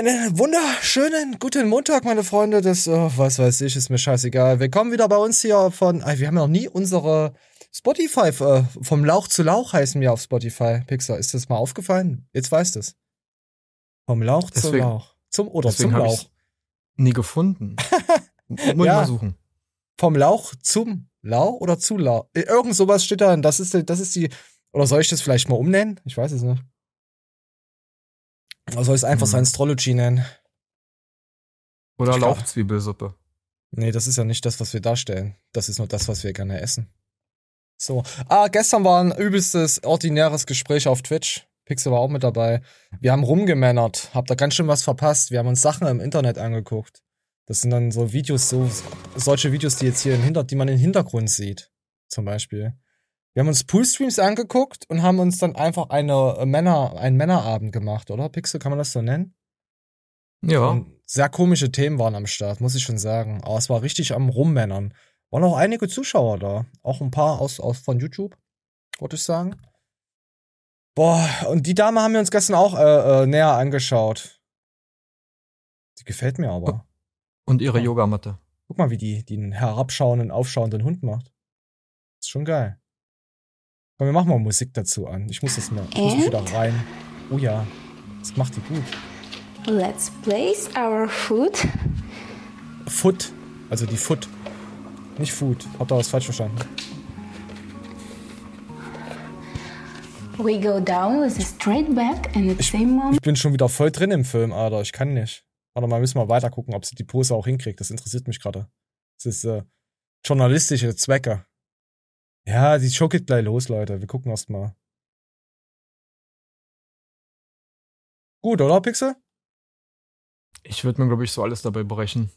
Einen wunderschönen guten Montag, meine Freunde. Das, oh, was weiß ich, ist mir scheißegal. Willkommen wieder bei uns hier von, wir haben noch nie unsere Spotify, äh, vom Lauch zu Lauch heißen wir auf Spotify. Pixar, ist das mal aufgefallen? Jetzt weißt es. Vom Lauch deswegen, zu Lauch. Zum oder zum Lauch. Nie gefunden. Muss ja. ich mal suchen. Vom Lauch zum Lauch oder zu Lauch? Äh, irgend sowas steht da. Das ist, das ist die, oder soll ich das vielleicht mal umnennen? Ich weiß es nicht. Oder soll ich es einfach hm. Astrology nennen? Oder Lauchzwiebelsuppe. Nee, das ist ja nicht das, was wir darstellen. Das ist nur das, was wir gerne essen. So. Ah, gestern war ein übelstes, ordinäres Gespräch auf Twitch. Pixel war auch mit dabei. Wir haben rumgemännert. Hab da ganz schön was verpasst. Wir haben uns Sachen im Internet angeguckt. Das sind dann so Videos, so, solche Videos, die jetzt hier im Hintergrund, die man im Hintergrund sieht. Zum Beispiel. Wir haben uns Poolstreams angeguckt und haben uns dann einfach eine äh, Männer, einen Männerabend gemacht, oder? Pixel, kann man das so nennen? Ja. Und sehr komische Themen waren am Start, muss ich schon sagen. Aber es war richtig am Rummännern. Waren auch einige Zuschauer da. Auch ein paar aus, aus von YouTube, wollte ich sagen. Boah, und die Dame haben wir uns gestern auch äh, äh, näher angeschaut. Die gefällt mir aber. Und ihre Yogamatte. Guck mal, wie die, einen herabschauenden, aufschauenden Hund macht. Ist schon geil. Komm, wir machen mal Musik dazu an. Ich muss das mal ich muss wieder rein. Oh ja, das macht die gut. Let's place our foot. Foot, also die Foot. Nicht Food. Habt ihr was falsch verstanden? We go down with a straight back and at the same moment. Ich bin schon wieder voll drin im Film, Alter. Ich kann nicht. Warte mal, müssen wir weiter gucken, ob sie die Pose auch hinkriegt. Das interessiert mich gerade. Das ist äh, journalistische Zwecke. Ja, die Show geht gleich los, Leute. Wir gucken erst mal. Gut, oder, Pixel? Ich würde mir, glaube ich, so alles dabei brechen.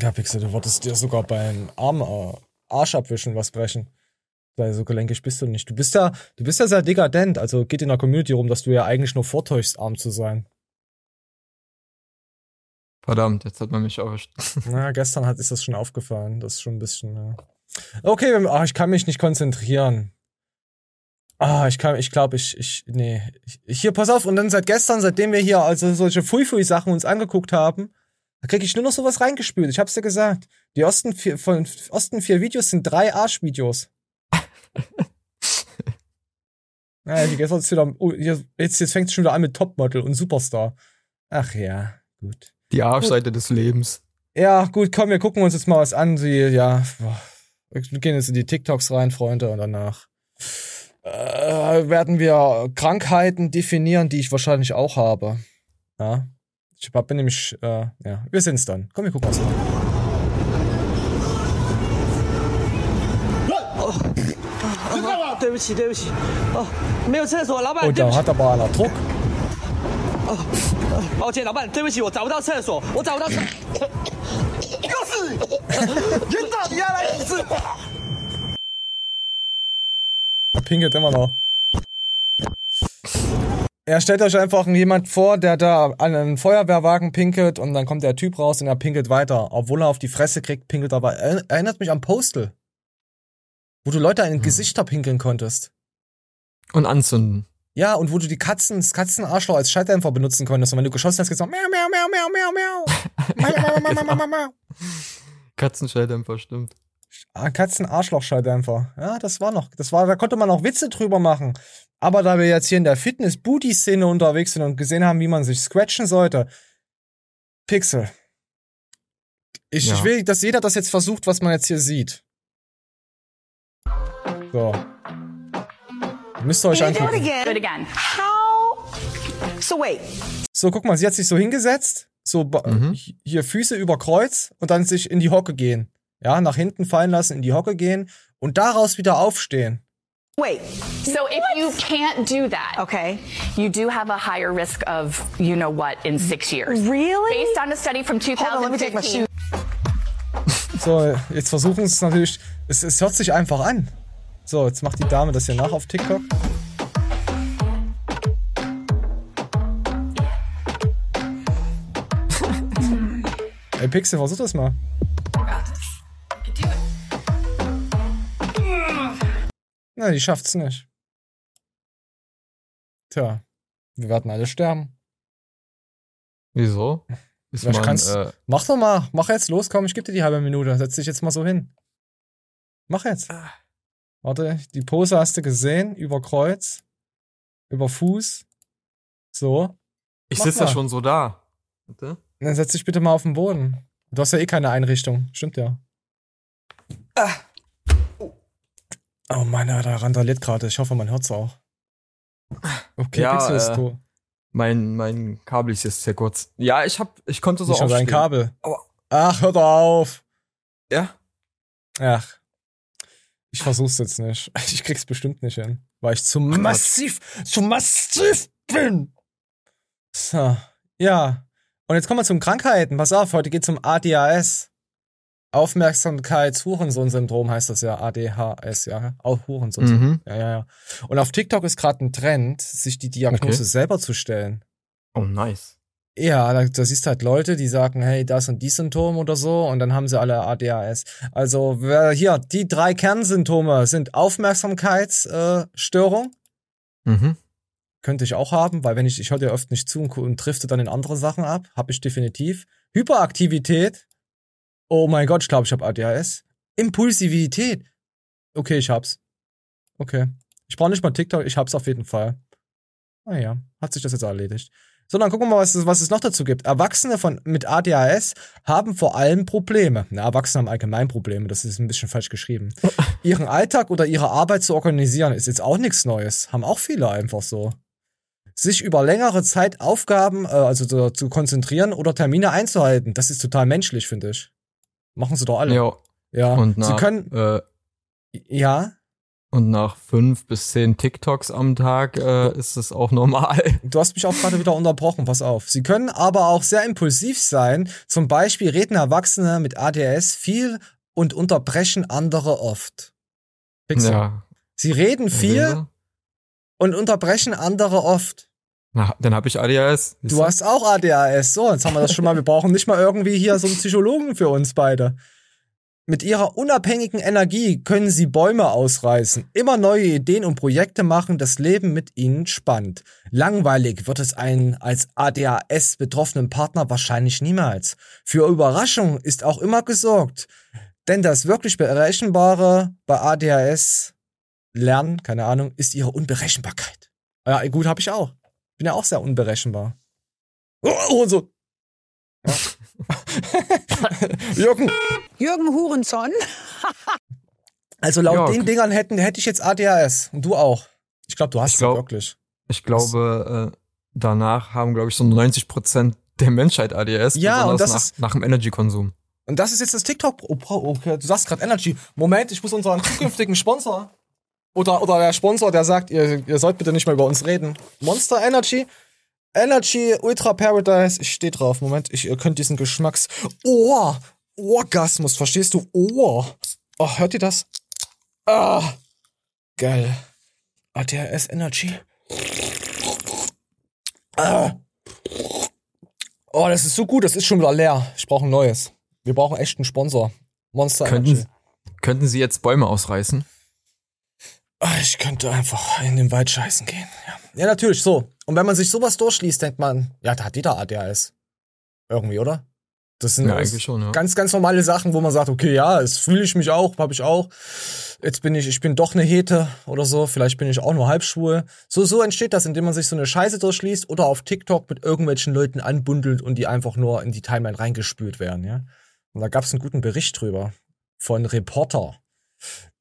Ja, Pixel, du wolltest dir sogar beim Arm, äh, Arsch abwischen was brechen. Weil so gelenkig bist du nicht. Du bist ja, du bist ja sehr dekadent. Also geht in der Community rum, dass du ja eigentlich nur vortäuschst, arm zu sein. Verdammt, jetzt hat man mich erwischt. Na, gestern hat ist das schon aufgefallen. Das ist schon ein bisschen. Ja. Okay, ach, ich kann mich nicht konzentrieren. Ah, ich kann, ich glaube, ich, ich, nee. Hier, pass auf, und dann seit gestern, seitdem wir hier also solche Fui-Fui-Sachen uns angeguckt haben, da krieg ich nur noch sowas reingespült. Ich hab's dir gesagt. Die ersten vier, von ersten vier Videos sind drei Arschvideos. ja, jetzt, wird's wieder, oh, jetzt, jetzt fängt es schon wieder an mit Topmodel und Superstar. Ach ja, gut. Die Arschseite gut. des Lebens. Ja, gut, komm, wir gucken uns jetzt mal was an. Sie, ja, boah. Wir gehen jetzt in die TikToks rein, Freunde, und danach äh, werden wir Krankheiten definieren, die ich wahrscheinlich auch habe. Ja. Ich bin nämlich, äh, ja, wir sind's dann. Komm, wir gucken was an. Oh, da hat aber einer Druck. 哦，抱歉，老板，对不起，我找不到厕所，我找不到厕。又是你，人到底要来几次？Pinkelt immer noch. Er stellt euch einfach jemand vor, der da an einen Feuerwehrwagen pinkelt und dann kommt der Typ raus und er pinkelt weiter. Obwohl er auf die Fresse kriegt, pinkelt er weiter. Erinnert mich an Postal. Wo du Leute in den hm. Gesichter pinkeln konntest. Und anzünden. Ja, und wo du die Katzen, das Katzenarschloch als Schalldämpfer benutzen konntest. Und wenn du geschossen hast, gesagt, miau, miau, miau, miau, miau, miau. miau, miau, miau, miau, Katzenschalldämpfer, stimmt. Ah, Katzenarschloch-Schalldämpfer. Ja, das war noch, das war, da konnte man auch Witze drüber machen. Aber da wir jetzt hier in der Fitness-Booty-Szene unterwegs sind und gesehen haben, wie man sich scratchen sollte, Pixel. Ich, ja. ich will, dass jeder das jetzt versucht, was man jetzt hier sieht. So. Müsst ihr euch angucken. So wait. So, guck mal, sie hat sich so hingesetzt, so mhm. hier Füße über Kreuz und dann sich in die Hocke gehen. Ja, nach hinten fallen lassen, in die Hocke gehen und daraus wieder aufstehen. Wait. So if you can't do that, okay, you do have a higher risk of you know what in six years. Really? Based on a study from 2015. So, jetzt versuchen es natürlich. Es, es hört sich einfach an. So, jetzt macht die Dame das hier nach auf TikTok. Ey, Pixel, versuch das mal. Na, die schafft's nicht. Tja, wir werden alle sterben. Wieso? Ist man, kannst, äh, mach doch mal, mach jetzt los, komm, ich gebe dir die halbe Minute. Setz dich jetzt mal so hin. Mach jetzt. Ah. Warte, die Pose hast du gesehen, über Kreuz, über Fuß. So. Ich sitze ja schon so da. Bitte? Dann setz dich bitte mal auf den Boden. Du hast ja eh keine Einrichtung. Stimmt ja. Ah. Oh Mann, da randaliert gerade. Ich hoffe, man hört's auch. Okay, ja, Pixel ist äh, du. Mein, mein Kabel ist jetzt sehr kurz. Ja, ich hab, ich konnte so Nicht aufstehen. dein Kabel. Aua. Ach, hör doch auf. Ja? Ach. Ich versuch's jetzt nicht. Ich krieg's bestimmt nicht hin. Weil ich zu massiv, zu massiv bin. So. Ja. Und jetzt kommen wir zum Krankheiten. Pass auf, heute geht's um ADHS. Aufmerksamkeits-Hurensohn-Syndrom heißt das ja, ADHS, ja. Auch Hurensohn. Mhm. Ja, ja, ja. Und auf TikTok ist gerade ein Trend, sich die Diagnose okay. selber zu stellen. Oh, nice. Ja, da, da siehst du halt Leute, die sagen, hey, das und die Symptome oder so, und dann haben sie alle ADHS. Also hier, die drei Kernsymptome sind Aufmerksamkeitsstörung. Äh, mhm. Könnte ich auch haben, weil wenn ich, ich höre dir oft nicht zu und, und drifte dann in andere Sachen ab, habe ich definitiv. Hyperaktivität, Oh mein Gott, ich glaube, ich habe ADHS. Impulsivität. Okay, ich hab's. Okay. Ich brauche nicht mal TikTok, ich hab's auf jeden Fall. Naja, hat sich das jetzt erledigt. So, dann gucken wir mal, was es, was es noch dazu gibt. Erwachsene von, mit ADHS haben vor allem Probleme. Na, Erwachsene haben allgemein Probleme, das ist ein bisschen falsch geschrieben. Ihren Alltag oder ihre Arbeit zu organisieren ist jetzt auch nichts Neues. Haben auch viele einfach so. Sich über längere Zeit Aufgaben, äh, also zu, zu konzentrieren oder Termine einzuhalten, das ist total menschlich, finde ich. Machen sie doch alle. Ja. Ja. Und nach, sie können. Äh, ja. Und nach fünf bis zehn TikToks am Tag äh, ist es auch normal. Du hast mich auch gerade wieder unterbrochen, pass auf. Sie können aber auch sehr impulsiv sein. Zum Beispiel reden Erwachsene mit ADS viel und unterbrechen andere oft. Pixel. Ja. Sie reden viel ja. und unterbrechen andere oft. Na, dann habe ich ADHS. Du hast auch ADHS. So, jetzt haben wir das schon mal. Wir brauchen nicht mal irgendwie hier so einen Psychologen für uns beide. Mit ihrer unabhängigen Energie können sie Bäume ausreißen, immer neue Ideen und Projekte machen, das Leben mit ihnen spannend. Langweilig wird es einen als ADHS betroffenen Partner wahrscheinlich niemals. Für Überraschung ist auch immer gesorgt. Denn das wirklich Berechenbare bei ADHS Lernen, keine Ahnung, ist ihre Unberechenbarkeit. Ja, gut, habe ich auch bin ja auch sehr unberechenbar. Oh, oh so. Ja. Jürgen. Jürgen Hurenson. also laut Jörg. den Dingern hätten, hätte ich jetzt ADHS. Und du auch. Ich glaube, du hast es wirklich. Ich glaube, äh, danach haben, glaube ich, so 90 Prozent der Menschheit ADHS. Ja, und das nach, ist nach dem Energy-Konsum. Und das ist jetzt das TikTok. Oh, okay, du sagst gerade Energy. Moment, ich muss unseren zukünftigen Sponsor oder, oder der Sponsor, der sagt, ihr, ihr sollt bitte nicht mehr über uns reden. Monster Energy. Energy Ultra Paradise. Ich stehe drauf. Moment, ich, ihr könnt diesen Geschmacks. Oh! Orgasmus, verstehst du? Oh! Oh, hört ihr das? Ah! Geil. ATRS Energy. Ah. Oh, das ist so gut, das ist schon wieder leer. Ich brauche ein neues. Wir brauchen echt einen Sponsor. Monster könnten, Energy. Könnten Sie jetzt Bäume ausreißen? Ah, ich könnte einfach in den Wald scheißen gehen. Ja. ja, natürlich, so. Und wenn man sich sowas durchliest, denkt man, ja, da hat jeder ADHS. Irgendwie, oder? Das sind ja, schon, ja. ganz, ganz normale Sachen, wo man sagt, okay, ja, es fühle ich mich auch, habe ich auch. Jetzt bin ich, ich bin doch eine Hete oder so, vielleicht bin ich auch nur halbschwul. So, so entsteht das, indem man sich so eine Scheiße durchliest oder auf TikTok mit irgendwelchen Leuten anbundelt und die einfach nur in die Timeline reingespült werden, ja. Und da gab es einen guten Bericht drüber von Reporter.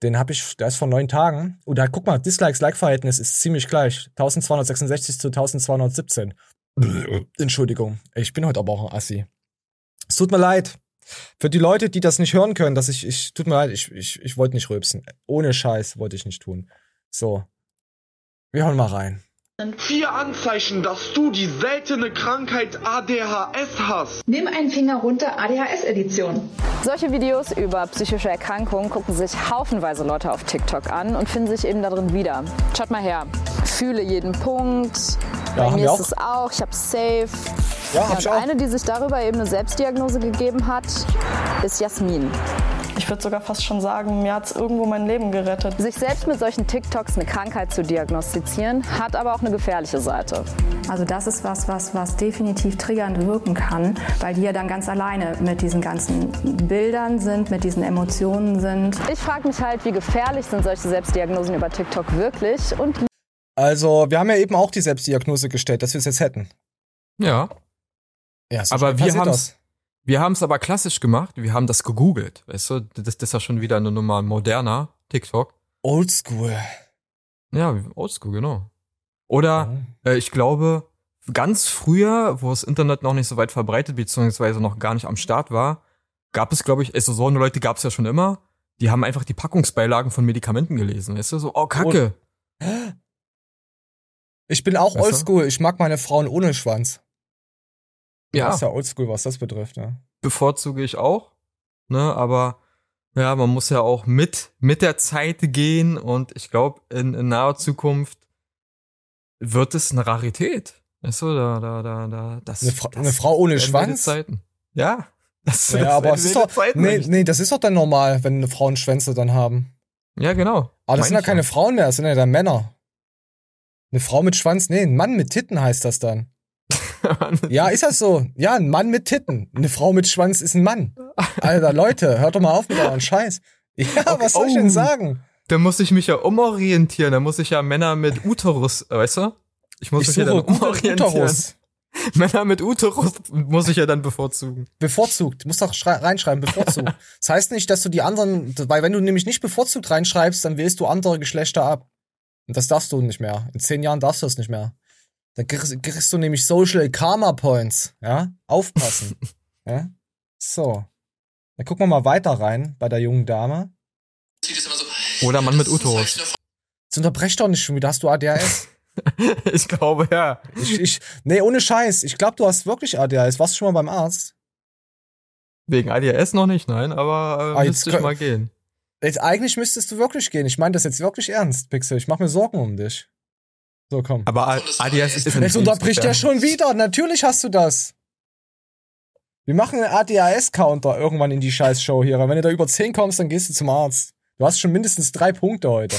Den habe ich, der ist vor neun Tagen. Oder guck mal, Dislikes-Like-Verhältnis ist ziemlich gleich. 1266 zu 1217. Entschuldigung. Ich bin heute aber auch ein Assi. Es tut mir leid. Für die Leute, die das nicht hören können, dass ich, ich, tut mir leid, ich, ich, ich wollte nicht rülpsen. Ohne Scheiß wollte ich nicht tun. So. Wir hören mal rein. Vier Anzeichen, dass du die seltene Krankheit ADHS hast. Nimm einen Finger runter, ADHS-Edition. Solche Videos über psychische Erkrankungen gucken sich haufenweise Leute auf TikTok an und finden sich eben darin wieder. Schaut mal her. Fühle jeden Punkt. Ja, Bei mir ist es auch. Ich habe Safe. Ja, ja, und eine, die sich darüber eben eine Selbstdiagnose gegeben hat, ist Jasmin. Ich würde sogar fast schon sagen, mir hat es irgendwo mein Leben gerettet. Sich selbst mit solchen TikToks eine Krankheit zu diagnostizieren, hat aber auch eine gefährliche Seite. Also das ist was, was, was definitiv triggernd wirken kann, weil die ja dann ganz alleine mit diesen ganzen Bildern sind, mit diesen Emotionen sind. Ich frage mich halt, wie gefährlich sind solche Selbstdiagnosen über TikTok wirklich und also, wir haben ja eben auch die Selbstdiagnose gestellt, dass wir es jetzt hätten. Ja. Ja, so aber wir haben es wir haben es aber klassisch gemacht. Wir haben das gegoogelt. Weißt du, das, das ist ja schon wieder eine Nummer moderner TikTok. Oldschool. Ja, oldschool, genau. Oder oh. äh, ich glaube, ganz früher, wo das Internet noch nicht so weit verbreitet, beziehungsweise noch gar nicht am Start war, gab es, glaube ich, also so eine Leute gab es ja schon immer, die haben einfach die Packungsbeilagen von Medikamenten gelesen. Weißt du, so, oh, Kacke. Ich bin auch weißt oldschool. Ich mag meine Frauen ohne Schwanz. Ja. Das ist ja oldschool, was das betrifft, ja. Bevorzuge ich auch, ne, aber ja, man muss ja auch mit, mit der Zeit gehen und ich glaube, in, in naher Zukunft wird es eine Rarität. Weißt du, da, da, da, da, das. Eine, Fra das eine Frau ohne Schwanz? Zeiten. Ja. Das, ja, das aber es ist doch, Zeiten, nee, nee, das ist doch dann normal, wenn Frauen Schwänze dann haben. Ja, genau. Aber das sind ja keine Frauen mehr, das sind ja dann Männer. Eine Frau mit Schwanz, nee, ein Mann mit Titten heißt das dann ja, ist das so? Ja, ein Mann mit Titten. Eine Frau mit Schwanz ist ein Mann. Alter, Leute, hört doch mal auf mit euren Scheiß. Ja, okay. was soll ich denn oh. sagen? Da muss ich mich ja umorientieren. Da muss ich ja Männer mit Uterus, weißt du? Ich muss ich mich ja dann umorientieren. Uterus. Männer mit Uterus muss ich ja dann bevorzugen. Bevorzugt. Du musst doch reinschreiben, bevorzugt. das heißt nicht, dass du die anderen, weil wenn du nämlich nicht bevorzugt reinschreibst, dann wählst du andere Geschlechter ab. Und das darfst du nicht mehr. In zehn Jahren darfst du das nicht mehr. Da kriegst, kriegst, du nämlich Social Karma Points. Ja, aufpassen. ja? So. Dann gucken wir mal weiter rein bei der jungen Dame. Oder Mann mit Uterus. Jetzt unterbrech doch nicht schon wieder. Hast du ADHS? ich glaube, ja. Ich, ich, nee, ohne Scheiß. Ich glaube, du hast wirklich ADHS. Warst du schon mal beim Arzt? Wegen ADHS noch nicht, nein, aber äh, ah, müsste ich mal gehen. Jetzt, eigentlich müsstest du wirklich gehen. Ich meine das jetzt wirklich ernst, Pixel. Ich mache mir Sorgen um dich. So, komm. Aber ADS ist Jetzt unterbricht er schon wieder. Natürlich hast du das. Wir machen einen ADHS-Counter irgendwann in die Scheiß-Show hier. Wenn du da über 10 kommst, dann gehst du zum Arzt. Du hast schon mindestens drei Punkte heute.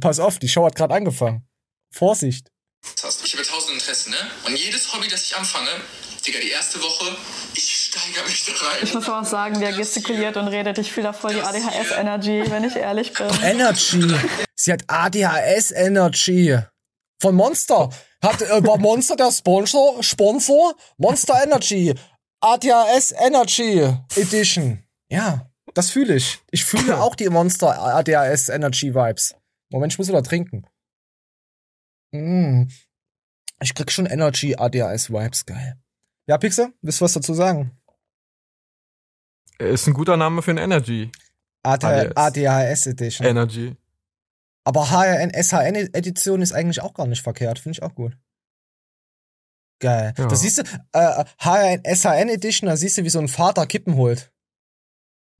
Pass auf, die Show hat gerade angefangen. Vorsicht. Ich habe tausend Interessen, ne? Und jedes Hobby, das ich anfange, Digga, die erste Woche, ich steigere mich da rein. Ich muss auch sagen, der gestikuliert und redet. Ich fühle da voll die ADHS-Energy, wenn ich ehrlich bin. Energy. Sie hat ADHS-Energy. Von Monster. Hat, äh, war Monster der Sponsor? Sponsor? Monster Energy. ADHS Energy Edition. Ja, das fühle ich. Ich fühle auch die Monster ADHS Energy Vibes. Moment, ich muss wieder trinken. Mm. Ich krieg schon Energy ADHS Vibes, geil. Ja, Pixel, willst du was dazu sagen? Ist ein guter Name für ein Energy. ADHS, ADHS Edition. Energy. Aber HRN, SHN-Edition ist eigentlich auch gar nicht verkehrt. Finde ich auch gut. Geil. Ja. Da siehst du, äh, HRN, SHN-Edition, da siehst du, wie so ein Vater Kippen holt.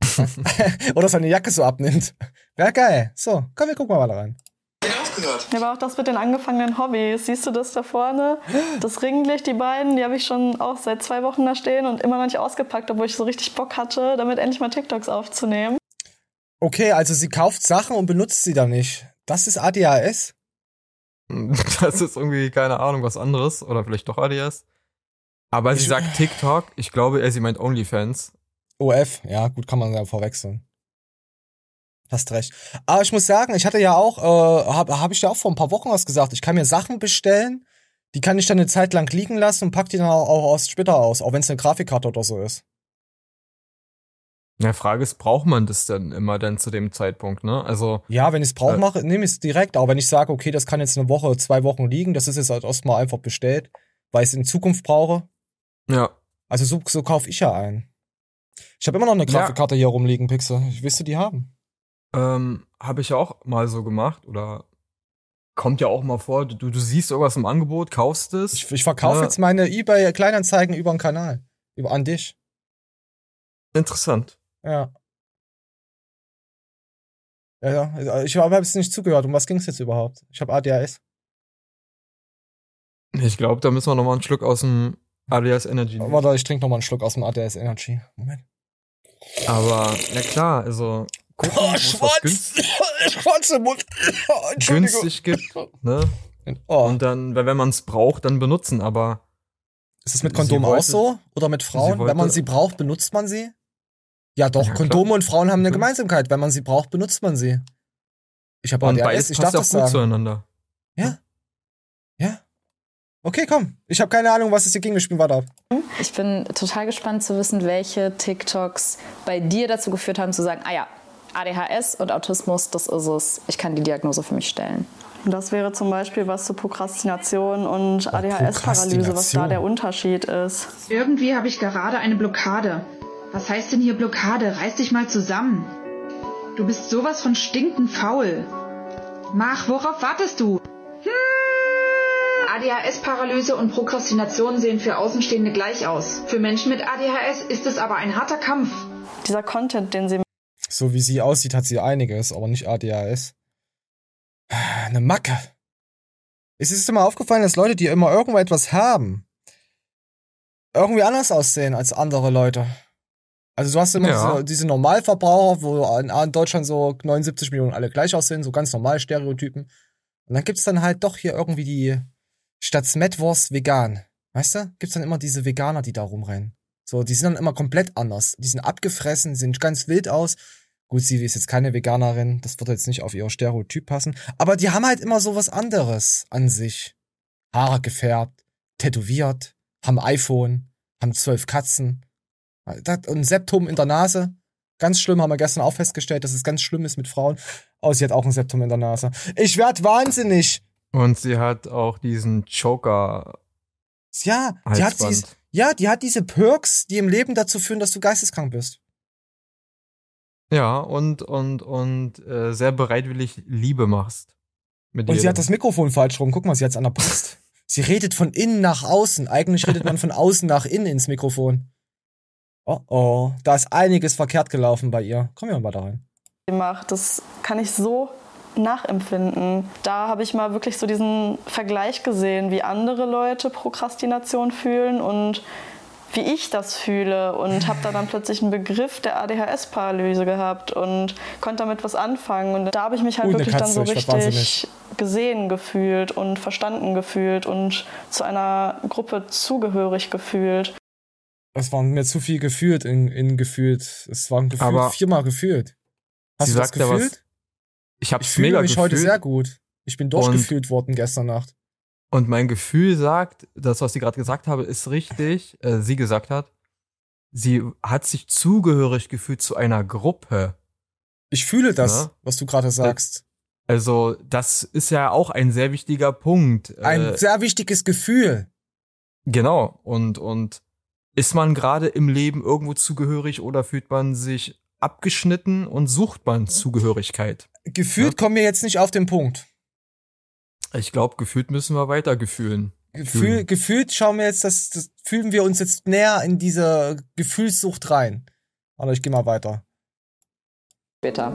Oder seine Jacke so abnimmt. Ja, geil. So, komm, wir gucken mal rein. Ja, aber auch das mit den angefangenen Hobbys. Siehst du das da vorne? Das Ringlicht, die beiden, die habe ich schon auch seit zwei Wochen da stehen und immer noch nicht ausgepackt, obwohl ich so richtig Bock hatte, damit endlich mal TikToks aufzunehmen. Okay, also sie kauft Sachen und benutzt sie dann nicht. Das ist ADHS? Das ist irgendwie, keine Ahnung, was anderes. Oder vielleicht doch ADS. Aber ich, sie sagt TikTok. Ich glaube, sie meint OnlyFans. OF, ja, gut, kann man ja verwechseln. Hast recht. Aber ich muss sagen, ich hatte ja auch, äh, habe hab ich ja auch vor ein paar Wochen was gesagt. Ich kann mir Sachen bestellen, die kann ich dann eine Zeit lang liegen lassen und pack die dann auch, auch aus später aus, auch wenn es eine Grafikkarte oder so ist. Ja, Frage ist, braucht man das denn immer dann zu dem Zeitpunkt, ne? Also. Ja, wenn ich es brauche, äh, mache, nehme ich es direkt. Aber wenn ich sage, okay, das kann jetzt eine Woche, zwei Wochen liegen, das ist jetzt halt erstmal einfach bestellt, weil ich es in Zukunft brauche. Ja. Also so, so kaufe ich ja ein. Ich habe immer noch eine Grafikkarte ja. hier rumliegen, Pixel. Willst du die haben? Ähm, habe ich ja auch mal so gemacht oder kommt ja auch mal vor, du, du siehst irgendwas im Angebot, kaufst es. Ich, ich verkaufe äh, jetzt meine eBay Kleinanzeigen über den Kanal. Über an dich. Interessant. Ja. Ja, ja. Also, ich habe jetzt nicht zugehört. Um was ging es jetzt überhaupt? Ich habe ADHS. Ich glaube, da müssen wir nochmal einen Schluck aus dem ADS Energy nehmen. Warte, ich trinke nochmal einen Schluck aus dem ADS Energy. Moment. Aber, ja klar, also gucken, oh, Schwanz, Schwanz im Mund. günstig gibt, ne? Oh. Und dann, wenn man es braucht, dann benutzen, aber. Ist es mit Kondom wollte, auch so? Oder mit Frauen? Wollte, wenn man sie braucht, benutzt man sie? Ja, doch, ja, Kondome und Frauen haben eine Gemeinsamkeit. Wenn man sie braucht, benutzt man sie. Ich habe ADHS, beides ich darf das sagen. zueinander. Ja? Ja? Okay, komm. Ich habe keine Ahnung, was es hier ging. Wir spielen weiter. Ich bin total gespannt zu wissen, welche TikToks bei dir dazu geführt haben, zu sagen, ah ja, ADHS und Autismus, das ist es. Ich kann die Diagnose für mich stellen. Das wäre zum Beispiel was zu Prokrastination und ADHS-Paralyse, was da der Unterschied ist. Irgendwie habe ich gerade eine Blockade. Was heißt denn hier Blockade? Reiß dich mal zusammen. Du bist sowas von stinkend faul. Mach, worauf wartest du? Hm. ADHS-Paralyse und Prokrastination sehen für Außenstehende gleich aus. Für Menschen mit ADHS ist es aber ein harter Kampf. Dieser Content, den sie. So wie sie aussieht, hat sie einiges, aber nicht ADHS. Eine Macke. Es ist immer aufgefallen, dass Leute, die immer irgendwo etwas haben, irgendwie anders aussehen als andere Leute. Also du hast immer ja. diese, diese, Normalverbraucher, wo in, Deutschland so 79 Millionen alle gleich aussehen, so ganz normal Stereotypen. Und dann gibt's dann halt doch hier irgendwie die statt Smetwurst vegan. Weißt du? Gibt's dann immer diese Veganer, die da rumrennen. So, die sind dann immer komplett anders. Die sind abgefressen, sehen ganz wild aus. Gut, sie ist jetzt keine Veganerin, das wird jetzt nicht auf ihr Stereotyp passen. Aber die haben halt immer so was anderes an sich. Haare gefärbt, tätowiert, haben iPhone, haben zwölf Katzen, ein Septum in der Nase. Ganz schlimm, haben wir gestern auch festgestellt, dass es ganz schlimm ist mit Frauen. Oh, sie hat auch ein Septum in der Nase. Ich werd wahnsinnig. Und sie hat auch diesen Joker. Ja, die hat, dies, ja, die hat diese Perks, die im Leben dazu führen, dass du geisteskrank bist. Ja, und, und, und äh, sehr bereitwillig Liebe machst. und jedem. sie hat das Mikrofon falsch rum. Guck mal, sie hat es an der Brust. sie redet von innen nach außen. Eigentlich redet man von außen nach innen ins Mikrofon. Oh oh, da ist einiges verkehrt gelaufen bei ihr. Kommen wir mal da rein. Das kann ich so nachempfinden. Da habe ich mal wirklich so diesen Vergleich gesehen, wie andere Leute Prokrastination fühlen und wie ich das fühle und habe da dann plötzlich einen Begriff der ADHS-Paralyse gehabt und konnte damit was anfangen. Und da habe ich mich halt uh, wirklich Katze, dann so richtig gesehen gefühlt und verstanden gefühlt und zu einer Gruppe zugehörig gefühlt es waren mir zu viel gefühlt in, in gefühlt. Es waren gefühlt Aber viermal gefühlt. Hast du das gefühlt? Was, ich hab's ich fühle mega mich gefühlt. heute sehr gut. Ich bin durchgefühlt worden gestern Nacht. Und mein Gefühl sagt, das, was sie gerade gesagt habe, ist richtig. Äh, sie gesagt hat, sie hat sich zugehörig gefühlt zu einer Gruppe. Ich fühle das, ja? was du gerade sagst. Also, das ist ja auch ein sehr wichtiger Punkt. Ein äh, sehr wichtiges Gefühl. Genau. Und, und ist man gerade im Leben irgendwo zugehörig oder fühlt man sich abgeschnitten und sucht man Zugehörigkeit? Gefühlt ja? kommen wir jetzt nicht auf den Punkt. Ich glaube, gefühlt müssen wir weiter gefühlen. Gefühl, gefühlt schauen wir jetzt, das, das fühlen wir uns jetzt näher in diese Gefühlssucht rein. Aber ich gehe mal weiter. Später.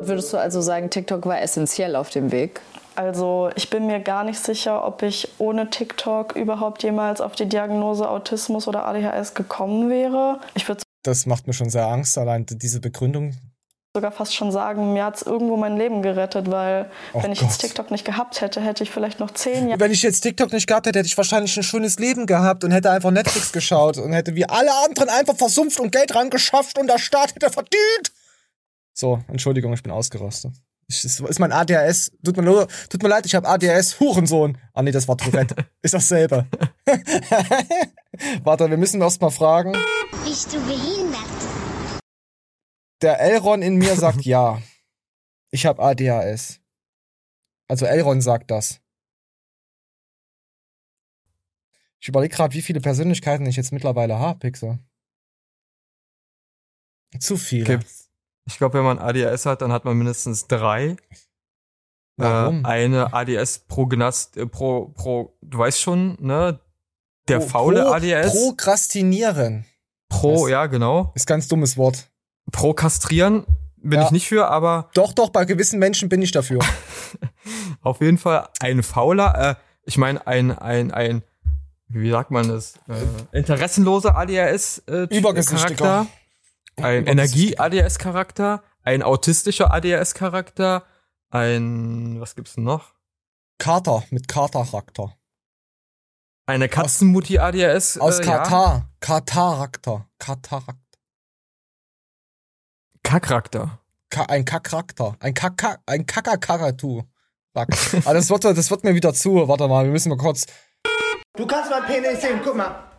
Würdest du also sagen, TikTok war essentiell auf dem Weg? Also ich bin mir gar nicht sicher, ob ich ohne TikTok überhaupt jemals auf die Diagnose Autismus oder ADHS gekommen wäre. Ich würde das macht mir schon sehr Angst, allein diese Begründung. Sogar fast schon sagen, mir hat es irgendwo mein Leben gerettet, weil oh wenn ich Gott. jetzt TikTok nicht gehabt hätte, hätte ich vielleicht noch zehn Jahre. Wenn ich jetzt TikTok nicht gehabt hätte, hätte ich wahrscheinlich ein schönes Leben gehabt und hätte einfach Netflix geschaut und hätte wie alle anderen einfach versumpft und Geld rangeschafft und der Staat hätte verdient. So, Entschuldigung, ich bin ausgerastet. Das ist mein ADHS. Tut mir, tut mir leid, ich habe ADHS. Hurensohn. Ah nee, das war Tourette. ist dasselbe. Warte, wir müssen erst mal fragen. Bist du behindert? Der Elron in mir sagt ja. Ich habe ADHS. Also Elron sagt das. Ich überlege gerade, wie viele Persönlichkeiten ich jetzt mittlerweile habe, Pixel. Zu viele. Gibt's ich glaube, wenn man ADS hat, dann hat man mindestens drei. Warum? Äh, eine ADS pro Gnast, äh, pro, pro, du weißt schon, ne? Der pro, faule pro, ADS. Prokrastinieren. Pro, das ja, genau. Ist ganz dummes Wort. Pro kastrieren bin ja. ich nicht für, aber. Doch, doch, bei gewissen Menschen bin ich dafür. Auf jeden Fall ein fauler, äh, ich meine, ein, ein, ein, wie sagt man das? Äh, interessenloser ADHS-Charakter. Äh. Ein Energie-ADS-Charakter, ein autistischer ADHS-Charakter, ein, was gibt's denn noch? Kater, mit Kater-Charakter. Eine Katzenmutti ADHS. Aus äh, Katar. Ja. Katarakter. Katarakter. Kackrakter. Ka ein Kackrakter. Ein Kaka, ein Kakakakatu. Aber das wird, das wird mir wieder zu. Warte mal, wir müssen mal kurz. Du kannst mein Penis sehen, guck mal.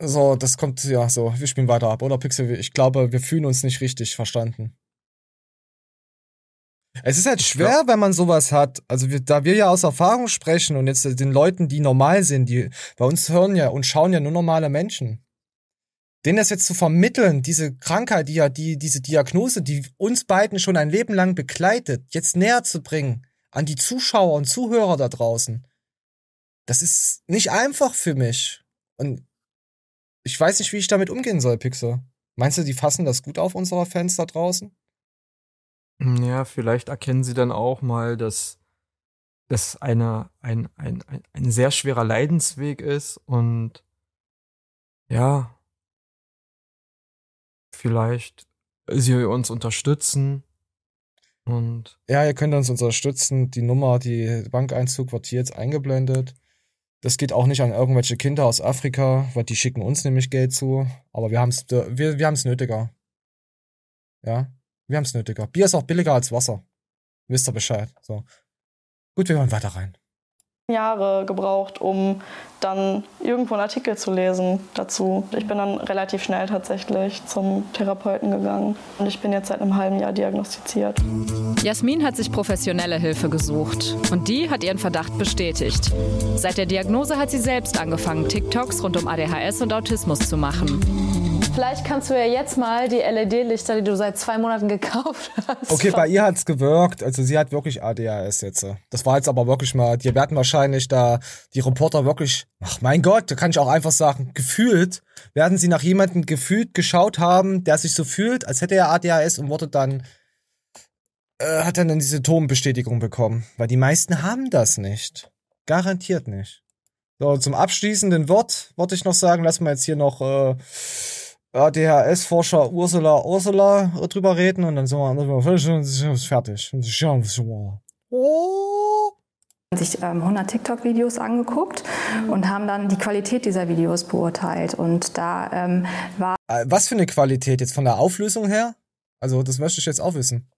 So, das kommt, ja, so. Wir spielen weiter ab, oder Pixel? Ich glaube, wir fühlen uns nicht richtig verstanden. Es ist halt schwer, wenn man sowas hat. Also, wir, da wir ja aus Erfahrung sprechen und jetzt den Leuten, die normal sind, die bei uns hören ja und schauen ja nur normale Menschen. Denen das jetzt zu vermitteln, diese Krankheit, die ja, die, diese Diagnose, die uns beiden schon ein Leben lang begleitet, jetzt näher zu bringen an die Zuschauer und Zuhörer da draußen. Das ist nicht einfach für mich. Und ich weiß nicht, wie ich damit umgehen soll, Pixel. Meinst du, die fassen das gut auf, unsere Fans da draußen? Ja, vielleicht erkennen sie dann auch mal, dass das eine, ein, ein, ein, ein sehr schwerer Leidensweg ist und ja, vielleicht sie uns unterstützen und ja, ihr könnt uns unterstützen. Die Nummer, die Bankeinzug wird hier jetzt eingeblendet. Das geht auch nicht an irgendwelche Kinder aus Afrika, weil die schicken uns nämlich Geld zu. Aber wir haben es wir, wir haben's nötiger. Ja, wir haben es nötiger. Bier ist auch billiger als Wasser. Wisst ihr Bescheid. So. Gut, wir hören weiter rein. Jahre gebraucht, um dann irgendwo einen Artikel zu lesen dazu. Ich bin dann relativ schnell tatsächlich zum Therapeuten gegangen und ich bin jetzt seit einem halben Jahr diagnostiziert. Jasmin hat sich professionelle Hilfe gesucht und die hat ihren Verdacht bestätigt. Seit der Diagnose hat sie selbst angefangen, TikToks rund um ADHS und Autismus zu machen. Vielleicht kannst du ja jetzt mal die LED-Lichter, die du seit zwei Monaten gekauft hast. Okay, bei ihr hat's gewirkt. Also sie hat wirklich ADHS jetzt. Das war jetzt aber wirklich mal, die werden wahrscheinlich da die Reporter wirklich, ach mein Gott, da kann ich auch einfach sagen, gefühlt werden sie nach jemandem gefühlt geschaut haben, der sich so fühlt, als hätte er ADHS und wurde dann, äh, hat dann diese Symptombestätigung bekommen. Weil die meisten haben das nicht. Garantiert nicht. So, zum abschließenden Wort wollte ich noch sagen, lassen wir jetzt hier noch, äh, ADHS-Forscher Ursula Ursula drüber reden und dann sind wir fertig. sich ähm, 100 TikTok-Videos angeguckt und haben dann die Qualität dieser Videos beurteilt. Und da ähm, war. Was für eine Qualität jetzt von der Auflösung her? Also, das möchte ich jetzt auch wissen.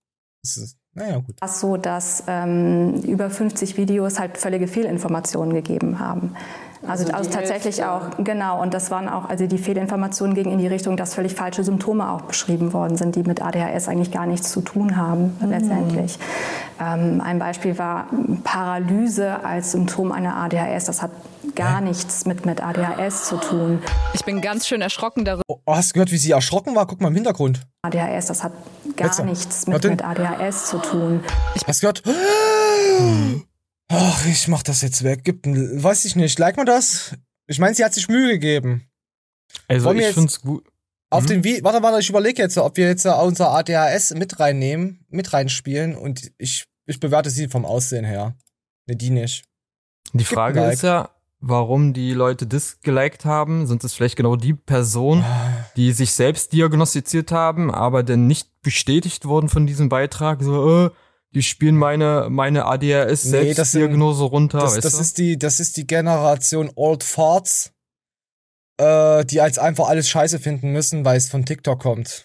Das ist, naja, gut. Es so, dass ähm, über 50 Videos halt völlige Fehlinformationen gegeben haben. Also, also tatsächlich Hälfte. auch, genau. Und das waren auch, also die Fehlinformationen gingen in die Richtung, dass völlig falsche Symptome auch beschrieben worden sind, die mit ADHS eigentlich gar nichts zu tun haben, mhm. letztendlich. Ähm, ein Beispiel war Paralyse als Symptom einer ADHS. Das hat gar nichts mit, mit ADHS zu tun. Ich bin ganz schön erschrocken darüber. Oh, hast du gehört, wie sie erschrocken war? Guck mal im Hintergrund. ADHS, das hat gar Letzter. nichts mit, mit ADHS zu tun. Ich hast du gehört? Ach, ich mach das jetzt weg. Gibt ein, weiß ich nicht. Like mal das? Ich meine, sie hat sich Mühe gegeben. Also ich find's gut. Auf mhm. den Wie, warte, warte, ich überlege jetzt, ob wir jetzt unser ADHS mit reinnehmen, mit reinspielen und ich, ich bewerte sie vom Aussehen her. Ne, die nicht. Die Frage ist ja, warum die Leute das geliked haben. Sind es vielleicht genau die Personen, die sich selbst diagnostiziert haben, aber dann nicht bestätigt wurden von diesem Beitrag? So, äh, die spielen meine, meine ADHS-Selbstdiagnose nee, runter. Das, das ist die, das ist die Generation Old Farts, äh, die als einfach alles scheiße finden müssen, weil es von TikTok kommt.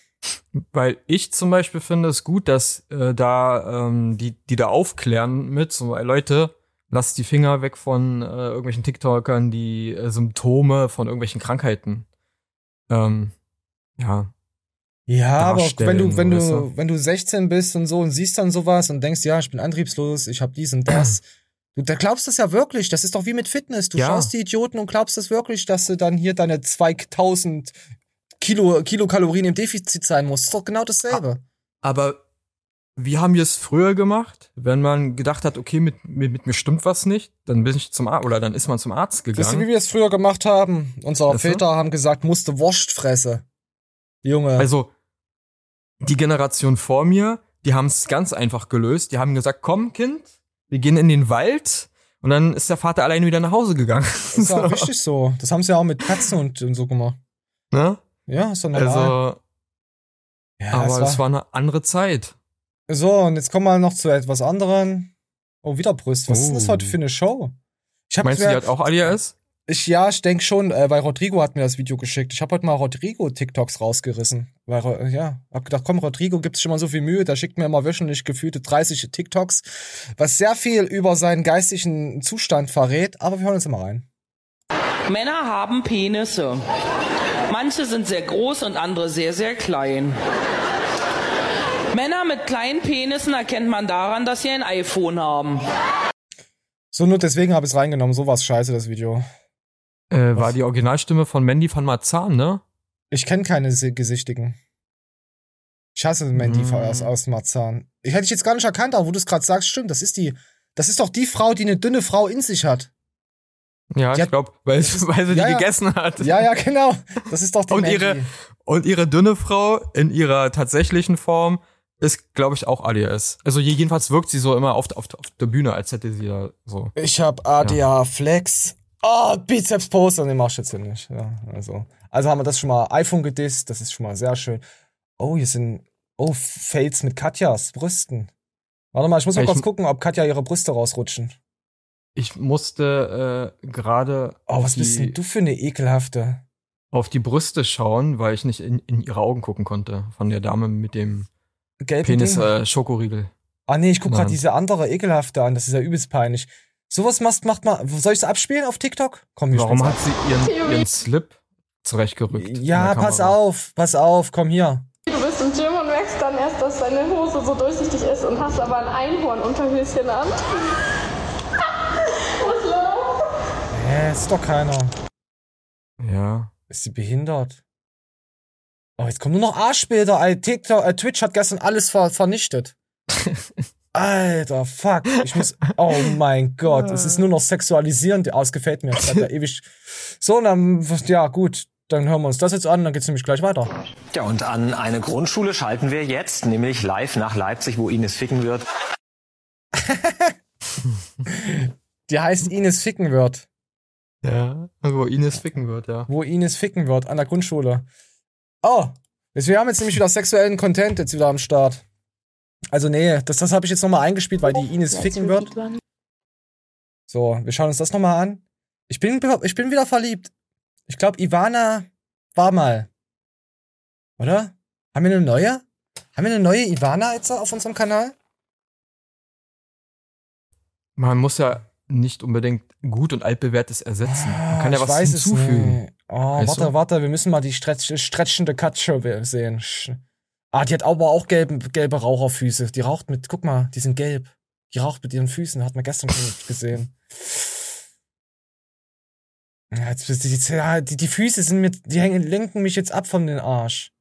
Weil ich zum Beispiel finde es gut, dass äh, da ähm, die, die da aufklären mit, so, Leute, lasst die Finger weg von äh, irgendwelchen TikTokern, die äh, Symptome von irgendwelchen Krankheiten. Ähm, ja, ja, aber wenn du, wenn du, wenn du 16 bist und so und siehst dann sowas und denkst, ja, ich bin antriebslos, ich habe dies und das, du, da glaubst du das ja wirklich. Das ist doch wie mit Fitness. Du ja. schaust die Idioten und glaubst das wirklich, dass du dann hier deine 2000 Kilo, Kilokalorien im Defizit sein musst. Das ist doch genau dasselbe. Aber wie haben wir es früher gemacht? Wenn man gedacht hat, okay, mit, mit, mit mir stimmt was nicht, dann bin ich zum Arzt oder dann ist man zum Arzt gegangen. Weißt du, wie wir es früher gemacht haben? Unsere Väter haben gesagt, musste Wurst fresse. Junge. Also, die Generation vor mir, die haben es ganz einfach gelöst. Die haben gesagt, komm, Kind, wir gehen in den Wald. Und dann ist der Vater alleine wieder nach Hause gegangen. Das ist auch richtig so. Das haben sie ja auch mit Katzen und, und so gemacht. Ne? Ja, ist doch normal. Also, Ja, Aber das war, war eine andere Zeit. So, und jetzt kommen wir noch zu etwas anderem. Oh, wieder Brüste. Was oh. ist das heute für eine Show? Ich hab Meinst du, die hat auch ADHS? Ich, ja, ich denke schon, äh, weil Rodrigo hat mir das Video geschickt. Ich habe heute mal Rodrigo-TikToks rausgerissen. Weil, äh, ja, hab gedacht, komm, Rodrigo gibt's schon mal so viel Mühe, der schickt mir immer wöchentlich gefühlte 30 TikToks, was sehr viel über seinen geistigen Zustand verrät, aber wir hören uns immer rein. Männer haben Penisse. Manche sind sehr groß und andere sehr, sehr klein. Männer mit kleinen Penissen erkennt man daran, dass sie ein iPhone haben. So, nur deswegen habe ich es reingenommen. So war scheiße, das Video. Äh, war die Originalstimme von Mandy van Marzahn, ne? Ich kenne keine Gesichtigen. Ich hasse Mandy mm. aus, aus Marzahn. Ich hätte ich jetzt gar nicht erkannt, aber wo du es gerade sagst, stimmt, das ist die, das ist doch die Frau, die eine dünne Frau in sich hat. Ja, die ich glaube, weil, weil sie ja, die gegessen hat. Ja, ja, genau. Das ist doch die und ihre Und ihre dünne Frau in ihrer tatsächlichen Form ist, glaube ich, auch ADHS. Also jedenfalls wirkt sie so immer auf, auf, auf der Bühne, als hätte sie da so. Ich habe ADH ja. Flex. Oh, Bizeps Poster, den machst du jetzt hier nicht. Ja, also. also haben wir das schon mal iPhone gedisst, das ist schon mal sehr schön. Oh, hier sind oh Fails mit Katjas Brüsten. Warte mal, ich muss mal ich kurz gucken, ob Katja ihre Brüste rausrutschen. Ich musste äh, gerade. Oh, was die, bist denn du für eine ekelhafte? Auf die Brüste schauen, weil ich nicht in, in ihre Augen gucken konnte. Von der Dame mit dem Gelben Penis äh, Schokoriegel. Ah nee, ich guck gerade diese andere ekelhafte an. Das ist ja übelst peinlich. Sowas macht, macht man. Soll ich es abspielen auf TikTok? Komm, Warum hat sie ihren, ihren Slip zurechtgerückt? Ja, pass auf, pass auf, komm hier. Du bist im Gym und merkst dann erst, dass deine Hose so durchsichtig ist und hast aber ein Einhorn-Unterhöschen an. Hä, ist doch keiner. Ja. Ist sie behindert? Oh, jetzt kommen nur noch Arschbilder. Ey, TikTok, äh, Twitch hat gestern alles ver vernichtet. Alter, fuck. Ich muss. Oh mein Gott. Es ist nur noch sexualisierend. Oh, es gefällt mir. Das hat ja ewig. So, dann, ja, gut. Dann hören wir uns das jetzt an, dann geht's nämlich gleich weiter. Ja, und an eine Grundschule schalten wir jetzt, nämlich live nach Leipzig, wo Ines ficken wird. Die heißt Ines ficken wird. Ja, wo Ines ficken wird, ja. Wo Ines ficken wird, an der Grundschule. Oh, wir haben jetzt nämlich wieder sexuellen Content jetzt wieder am Start. Also nee, das, das habe ich jetzt nochmal eingespielt, weil die Ines ficken wird. So, wir schauen uns das nochmal an. Ich bin, ich bin wieder verliebt. Ich glaube, Ivana war mal. Oder? Haben wir eine neue? Haben wir eine neue Ivana jetzt auf unserem Kanal? Man muss ja nicht unbedingt gut und altbewährtes ersetzen. Man kann ja ah, was hinzufügen. Oh, weißt warte, du? warte, wir müssen mal die stretch stretchende Katsche sehen. Ah, die hat aber auch gelbe, gelbe Raucherfüße. Die raucht mit, guck mal, die sind gelb. Die raucht mit ihren Füßen, hat man gestern schon gesehen. Ja, jetzt, die, die, die Füße sind mit, die hängen, lenken mich jetzt ab von den Arsch.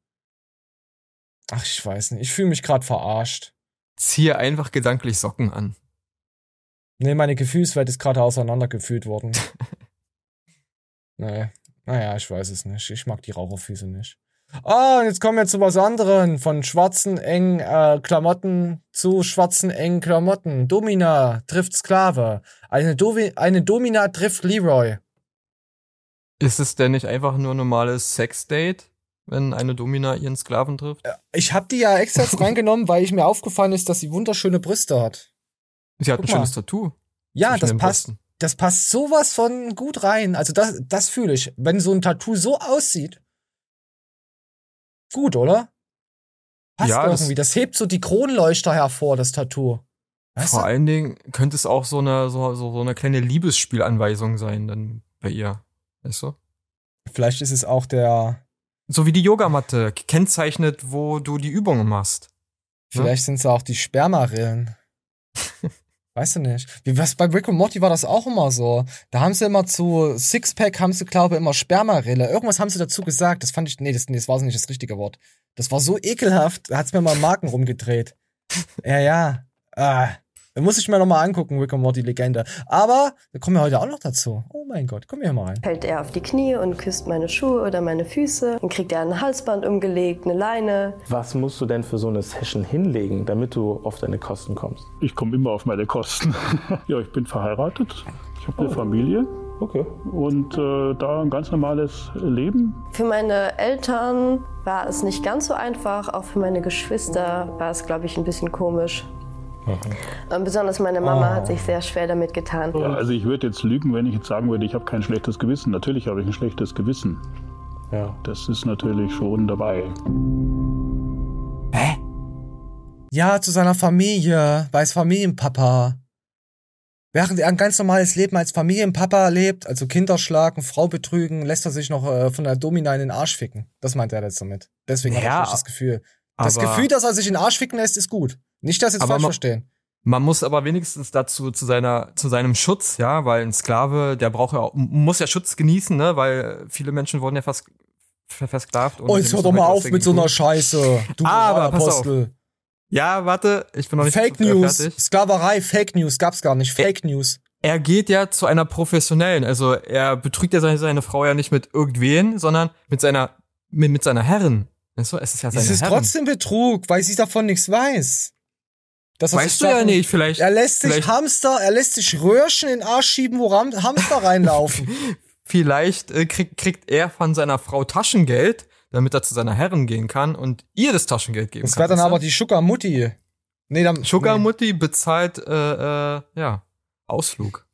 Ach, ich weiß nicht. Ich fühle mich gerade verarscht. Ziehe einfach gedanklich Socken an. Nee, meine Gefühlswelt ist gerade auseinandergefühlt worden. nee. Naja, ich weiß es nicht. Ich mag die Raucherfüße nicht. Ah, und jetzt kommen wir zu was anderem. Von schwarzen, engen äh, Klamotten zu schwarzen, engen Klamotten. Domina trifft Sklave. Eine, Dovi eine Domina trifft Leroy. Ist es denn nicht einfach nur normales Sexdate, wenn eine Domina ihren Sklaven trifft? Ich habe die ja extra reingenommen, weil ich mir aufgefallen ist, dass sie wunderschöne Brüste hat. Sie hat Guck ein schönes mal. Tattoo. Ja, das passt. Brüsten. Das passt sowas von gut rein. Also das, das fühle ich. Wenn so ein Tattoo so aussieht, gut, oder? Passt ja, irgendwie. Das, das hebt so die Kronleuchter hervor, das Tattoo. Weißt vor du? allen Dingen könnte es auch so eine, so, so, so eine kleine Liebesspielanweisung sein, dann bei ihr. Weißt du? Vielleicht ist es auch der. So wie die Yogamatte kennzeichnet, wo du die Übungen machst. Ne? Vielleicht ja? sind es auch die Spermarillen. Weißt du nicht. Wie was bei Rick und Morty war das auch immer so. Da haben sie immer zu Sixpack haben sie glaube ich immer Spermarille. Irgendwas haben sie dazu gesagt. Das fand ich nee, das, nee, das war so nicht das richtige Wort. Das war so ekelhaft. Da hat's mir mal Marken rumgedreht. Ja, ja. Ah. Muss ich mir nochmal angucken, Rick and Morty Legende. Aber da kommen wir heute auch noch dazu. Oh mein Gott, komm hier mal rein. Fällt er auf die Knie und küsst meine Schuhe oder meine Füße. Dann kriegt er ein Halsband umgelegt, eine Leine. Was musst du denn für so eine Session hinlegen, damit du auf deine Kosten kommst? Ich komme immer auf meine Kosten. ja, ich bin verheiratet. Ich habe eine oh. Familie. Okay. Und äh, da ein ganz normales Leben? Für meine Eltern war es nicht ganz so einfach. Auch für meine Geschwister war es, glaube ich, ein bisschen komisch. Ähm, besonders meine Mama Oh. hat sich sehr schwer damit getan. Ja, also ich würde jetzt lügen, wenn ich jetzt sagen würde, ich habe kein schlechtes Gewissen. Natürlich habe ich ein schlechtes Gewissen. Ja. Das ist natürlich schon dabei. Ja, zu seiner Familie, weil es Familienpapa. Während er ein ganz normales Leben als Familienpapa lebt, also Kinder schlagen, Frau betrügen, lässt er sich noch äh, von der Domina in den Arsch ficken. Das meint er jetzt damit. Deswegen hat Ja, er das Gefühl. Das Gefühl, dass er sich in den Arsch ficken lässt, ist gut. Nicht, dass jetzt Aber falsch ma- verstehen. Man muss aber wenigstens dazu zu seiner zu seinem Schutz, ja, weil ein Sklave, der braucht ja auch, muss ja Schutz genießen, ne, weil viele Menschen wurden ja fast ver- versklavt. und Oh, jetzt hör doch man mal halt auf mit so einer. Scheiße. Du Aber pass auf. Apostel. Ja, warte, ich bin noch nicht Fake äh, News, fertig. Sklaverei, Fake News, gab's gar nicht. Fake News. Er geht ja zu einer professionellen, also er betrügt ja seine, seine Frau ja nicht mit irgendwen, sondern mit seiner mit, mit seiner Herrin. Weißt du, es ist ja seine Es ist Herrin. trotzdem Betrug, weil sie davon nichts weiß. Dass er Weißt du ja nicht, vielleicht- Er lässt sich vielleicht- Hamster, er lässt sich Röhrchen in den Arsch schieben, wo Ram Hamster reinlaufen. Vielleicht äh, krieg, kriegt er von seiner Frau Taschengeld, damit er zu seiner Herrin gehen kann und ihr das Taschengeld geben Das kann. wäre dann aber die Sugar Mutti. Nee, dann. Sugar nee. Bezahlt äh, äh, ja Ausflug.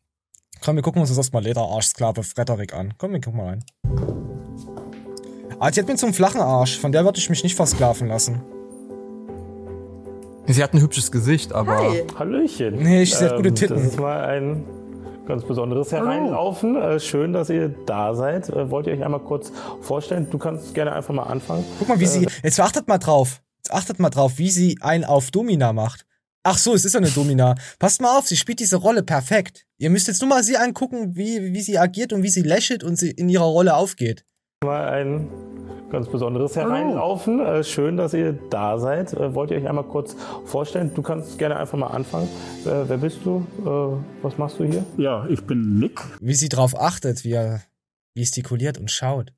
Komm, wir gucken uns das erstmal Lederarschsklave Frederik an. Komm, wir gucken mal rein. Ah, die hat mir zum flachen Arsch. Von der würde ich mich nicht versklaven lassen. Sie hat ein hübsches Gesicht, aber Hallöchen. Nee, ich- sie hat gute Ähm, Titten. Das ist mal ein ganz besonderes Hereinlaufen. Äh, schön, dass ihr da seid. Äh, wollt ihr euch einmal kurz vorstellen? Du kannst gerne einfach mal anfangen. Guck mal, wie Äh, sie. Jetzt achtet mal drauf. Jetzt achtet mal drauf, wie sie einen auf Domina macht. Ach so, es ist ja eine Domina. Passt mal auf, sie spielt diese Rolle perfekt. Ihr müsst jetzt nur mal sie angucken, wie, wie sie agiert und wie sie lächelt und sie in ihrer Rolle aufgeht. Mal ein ganz besonderes Hereinlaufen. Äh, schön, dass ihr da seid. Äh, wollt ihr euch einmal kurz vorstellen? Du kannst gerne einfach mal anfangen. Äh, wer bist du? Was machst du hier? Ja, ich bin Nick. Wie sie drauf achtet, wie er gestikuliert und schaut.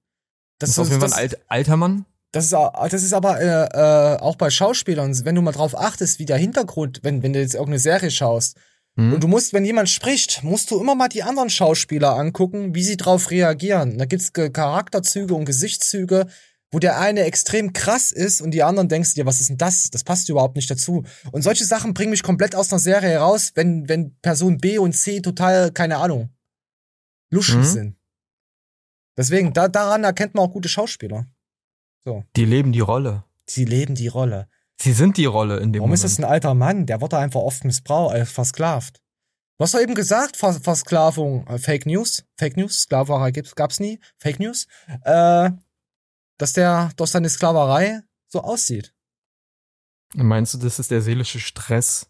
das ist auf jeden Fall ein alt, alter Mann. Das ist, das ist aber äh, äh, auch bei Schauspielern, wenn du mal drauf achtest, wie der Hintergrund, wenn, wenn du jetzt irgendeine Serie schaust, Mhm. und du musst, wenn jemand spricht, musst du immer mal die anderen Schauspieler angucken, wie sie drauf reagieren. Da gibt's Ge- Charakterzüge und Gesichtszüge, wo der eine extrem krass ist und die anderen denkst dir, was ist denn das? Das passt überhaupt nicht dazu. Und solche Sachen bringen mich komplett aus einer Serie heraus, wenn, wenn Person B und C total, keine Ahnung, luschig Mhm. sind. Deswegen, da, daran erkennt man auch gute Schauspieler. So. Die leben die Rolle. Sie leben die Rolle. Sie sind die Rolle in dem Warum Moment. ist das ein alter Mann? Der wurde einfach oft missbraucht, äh, versklavt. Du hast doch eben gesagt, Vers Versklavung, äh, Fake News, Fake News, Sklaverei gibt's, gab's nie, Fake News, äh, dass der, dass seine Sklaverei so aussieht. Meinst du, das ist der seelische Stress?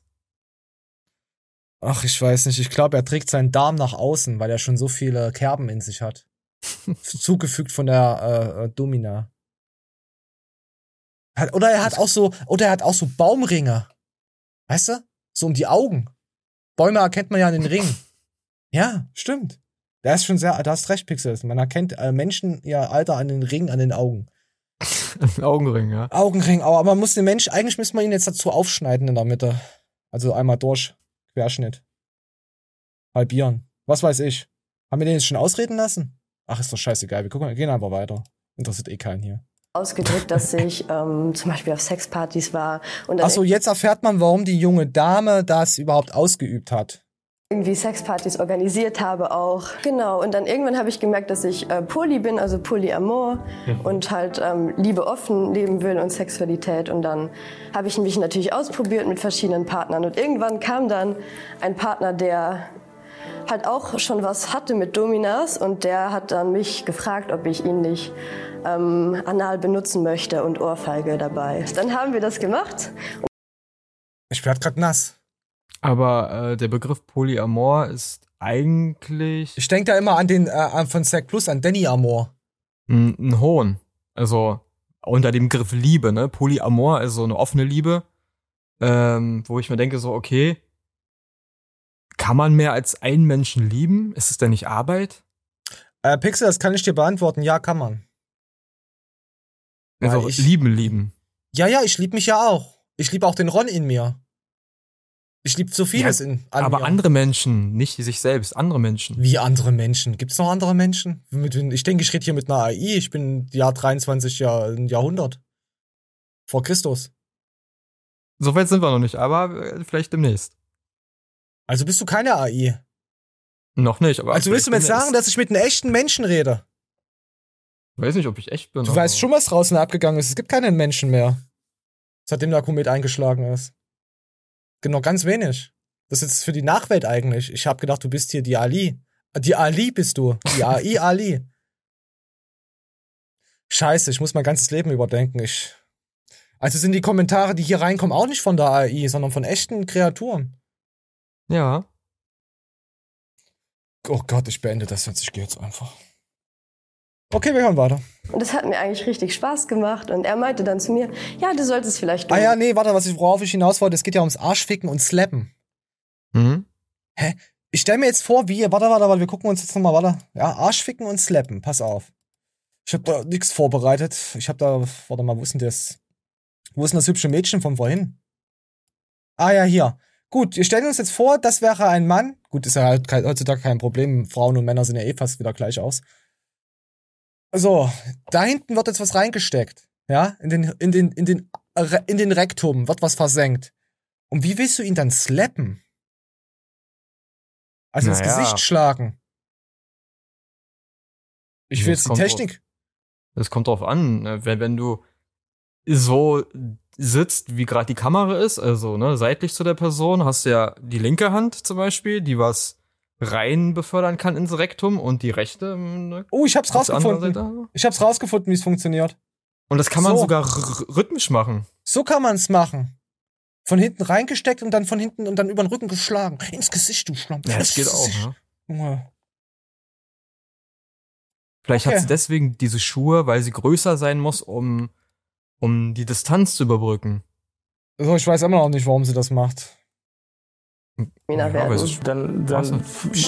Ach, ich weiß nicht, ich glaube, er trägt seinen Darm nach außen, weil er schon so viele Kerben in sich hat. Zugefügt von der äh, äh, Domina. Hat, oder er hat auch so, oder er hat auch so Baumringe. Weißt du? So um die Augen. Bäume erkennt man ja an den Ringen. Ja, stimmt. Der ist schon sehr, da hast recht, Pixels. Man erkennt äh, Menschen ihr Alter an den Ringen, an den Augen. Augenring, ja. Augenring, aber man muss den Mensch, eigentlich müsste man ihn jetzt dazu aufschneiden in der Mitte. Also einmal durch, Querschnitt. Halbieren. Was weiß ich. Haben wir den jetzt schon ausreden lassen? Ach, ist doch scheißegal. Wir gucken, gehen einfach weiter. Interessiert eh keinen hier. Ausgedrückt, dass ich ähm, zum Beispiel auf Sexpartys war und Achso, jetzt erfährt man, warum die junge Dame das überhaupt ausgeübt hat. irgendwie Sexpartys organisiert habe auch. Genau, und dann irgendwann habe ich gemerkt, dass ich äh, poly bin, also Polyamor Mhm. und halt ähm, Liebe offen leben will und Sexualität. Und dann habe ich mich natürlich ausprobiert mit verschiedenen Partnern. Und irgendwann kam dann ein Partner, der halt auch schon was hatte mit Dominas und der hat dann mich gefragt, ob ich ihn nicht ähm, anal benutzen möchte und Ohrfeige dabei. Dann haben wir das gemacht. Ich werd grad nass. Aber äh, der Begriff Polyamor ist eigentlich Ich denke da immer an den, äh, von Zack Plus, an Danny Amor. ein, ein Hohn. Also unter dem Begriff Liebe, ne? Polyamor, also eine offene Liebe. Ähm, wo ich mir denke, so, okay, kann man mehr als einen Menschen lieben? Ist es denn nicht Arbeit? Äh, Pixel, das kann ich dir beantworten. Ja, kann man. Weil Also ich- lieben, lieben. Ja, ja, ich lieb mich ja auch. Ich liebe auch den Ron in mir. Ich liebe so vieles Ja, in an aber mir. andere Menschen, nicht sich selbst, andere Menschen. Wie andere Menschen? Gibt's noch andere Menschen? Ich denke, ich rede hier mit einer AI. Ich bin Jahr 23 Jahr, ein Jahrhundert. Vor Christus. So weit sind wir noch nicht, aber äh, vielleicht demnächst. Also bist du keine AI. Noch nicht, aber. Also willst du mir jetzt sagen, dass ich mit einem echten Menschen rede? Ich weiß nicht, ob ich echt bin. Du weißt schon, was draußen abgegangen ist. Es gibt keinen Menschen mehr. Seitdem der Komet eingeschlagen ist. Genau, ganz wenig. Das ist jetzt für die Nachwelt eigentlich. Ich habe gedacht, du bist hier die Ali. Die Ali bist du. Die AI Ali. Scheiße, ich muss mein ganzes Leben überdenken. Ich. Also sind die Kommentare, die hier reinkommen, auch nicht von der AI, sondern von echten Kreaturen. Ja. Oh Gott, ich beende das jetzt. Ich gehe jetzt einfach. Okay, wir hören weiter. Und das hat mir eigentlich richtig Spaß gemacht. Und er meinte dann zu mir, ja, du solltest es vielleicht. Ah ja, nee, warte, was ich, worauf ich hinaus wollte, es geht ja ums Arschficken und Slappen. Mhm. Hä? Ich stell mir jetzt vor, wie, warte, warte, warte, wir gucken uns jetzt nochmal, warte. Ja, Arschficken und Slappen, pass auf. Ich habe da nichts vorbereitet. Ich habe da, warte mal, wo ist denn das? Wo ist denn das hübsche Mädchen von vorhin? Ah ja, hier. Gut, wir stellen uns jetzt vor, das wäre ein Mann. Gut, ist ja halt heutzutage kein Problem. Frauen und Männer sehen ja eh fast wieder gleich aus. So, da hinten wird jetzt was reingesteckt. Ja, in den, in den, in den, in den Rektum wird was versenkt. Und wie willst du ihn dann slappen? Also ins Naja. Gesicht schlagen. Ich will jetzt die Technik. Das kommt drauf an, ne? wenn, wenn du so sitzt, wie gerade die Kamera ist, also ne, seitlich zu der Person, hast du ja die linke Hand zum Beispiel, die was rein befördern kann ins Rektum und die rechte. Ne, Oh, ich hab's rausgefunden. Ich hab's rausgefunden, wie es funktioniert. Und das kann man So. sogar rhythmisch machen. So kann man's machen. Von hinten reingesteckt und dann von hinten und dann über den Rücken geschlagen. Ins Gesicht, du Schlamm. Ja, das geht auch. Ne? Junge. Vielleicht Okay. hat sie deswegen diese Schuhe, weil sie größer sein muss, um, um die Distanz zu überbrücken. So, ich weiß immer noch nicht, warum sie das macht. Mina ist- Dann, dann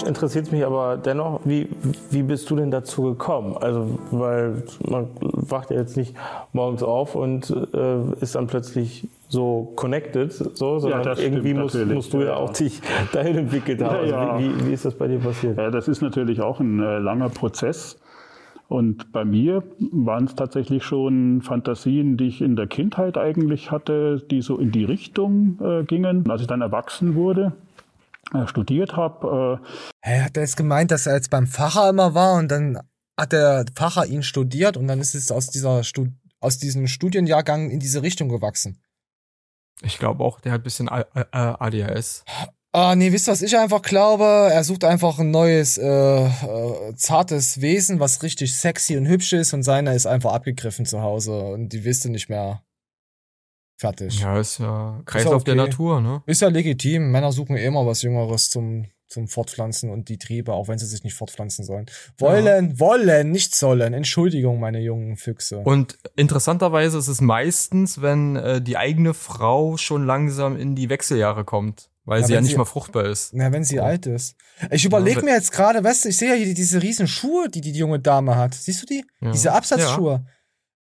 interessiert es mich aber dennoch, wie, wie bist du denn dazu gekommen? Also, weil man wacht ja jetzt nicht morgens auf und äh, ist dann plötzlich so connected, so, sondern das stimmt irgendwie musst, natürlich. musst du ja Ja, auch ja. dich dahin entwickelt haben. Ja, ja. Also, wie, wie ist das bei dir passiert? Ja, das ist natürlich auch ein äh, langer Prozess. Und bei mir waren es tatsächlich schon Fantasien, die ich in der Kindheit eigentlich hatte, die so in die Richtung äh, gingen. Als ich dann erwachsen wurde, äh, studiert habe, äh, Hä, hat er jetzt gemeint, dass er jetzt beim Pfarrer immer war und dann hat der Pfarrer ihn studiert und dann ist es aus dieser Stud aus diesem Studienjahrgang in diese Richtung gewachsen. Ich glaube auch, der hat ein bisschen ADHS. Ah, nee, wisst ihr, was ich einfach glaube? Er sucht einfach ein neues, äh, äh, zartes Wesen, was richtig sexy und hübsch ist und seiner ist einfach abgegriffen zu Hause und die wisst ihr nicht mehr. Fertig. Ja, ist ja Kreislauf ja der okay. Natur, ne? Ist ja legitim. Männer suchen immer was Jüngeres zum, zum Fortpflanzen und die Triebe, auch wenn sie sich nicht fortpflanzen sollen. Wollen, wollen, nicht sollen. Entschuldigung, meine jungen Füchse. Und interessanterweise ist es meistens, wenn äh, die eigene Frau schon langsam in die Wechseljahre kommt, weil Ja, sie ja nicht sie- mal fruchtbar ist. Na, wenn sie alt ist. Ich überlege Ja, mir jetzt gerade, weißt du, ich sehe ja hier diese riesen Schuhe, die die junge Dame hat. Siehst du die? Ja. Diese Absatzschuhe.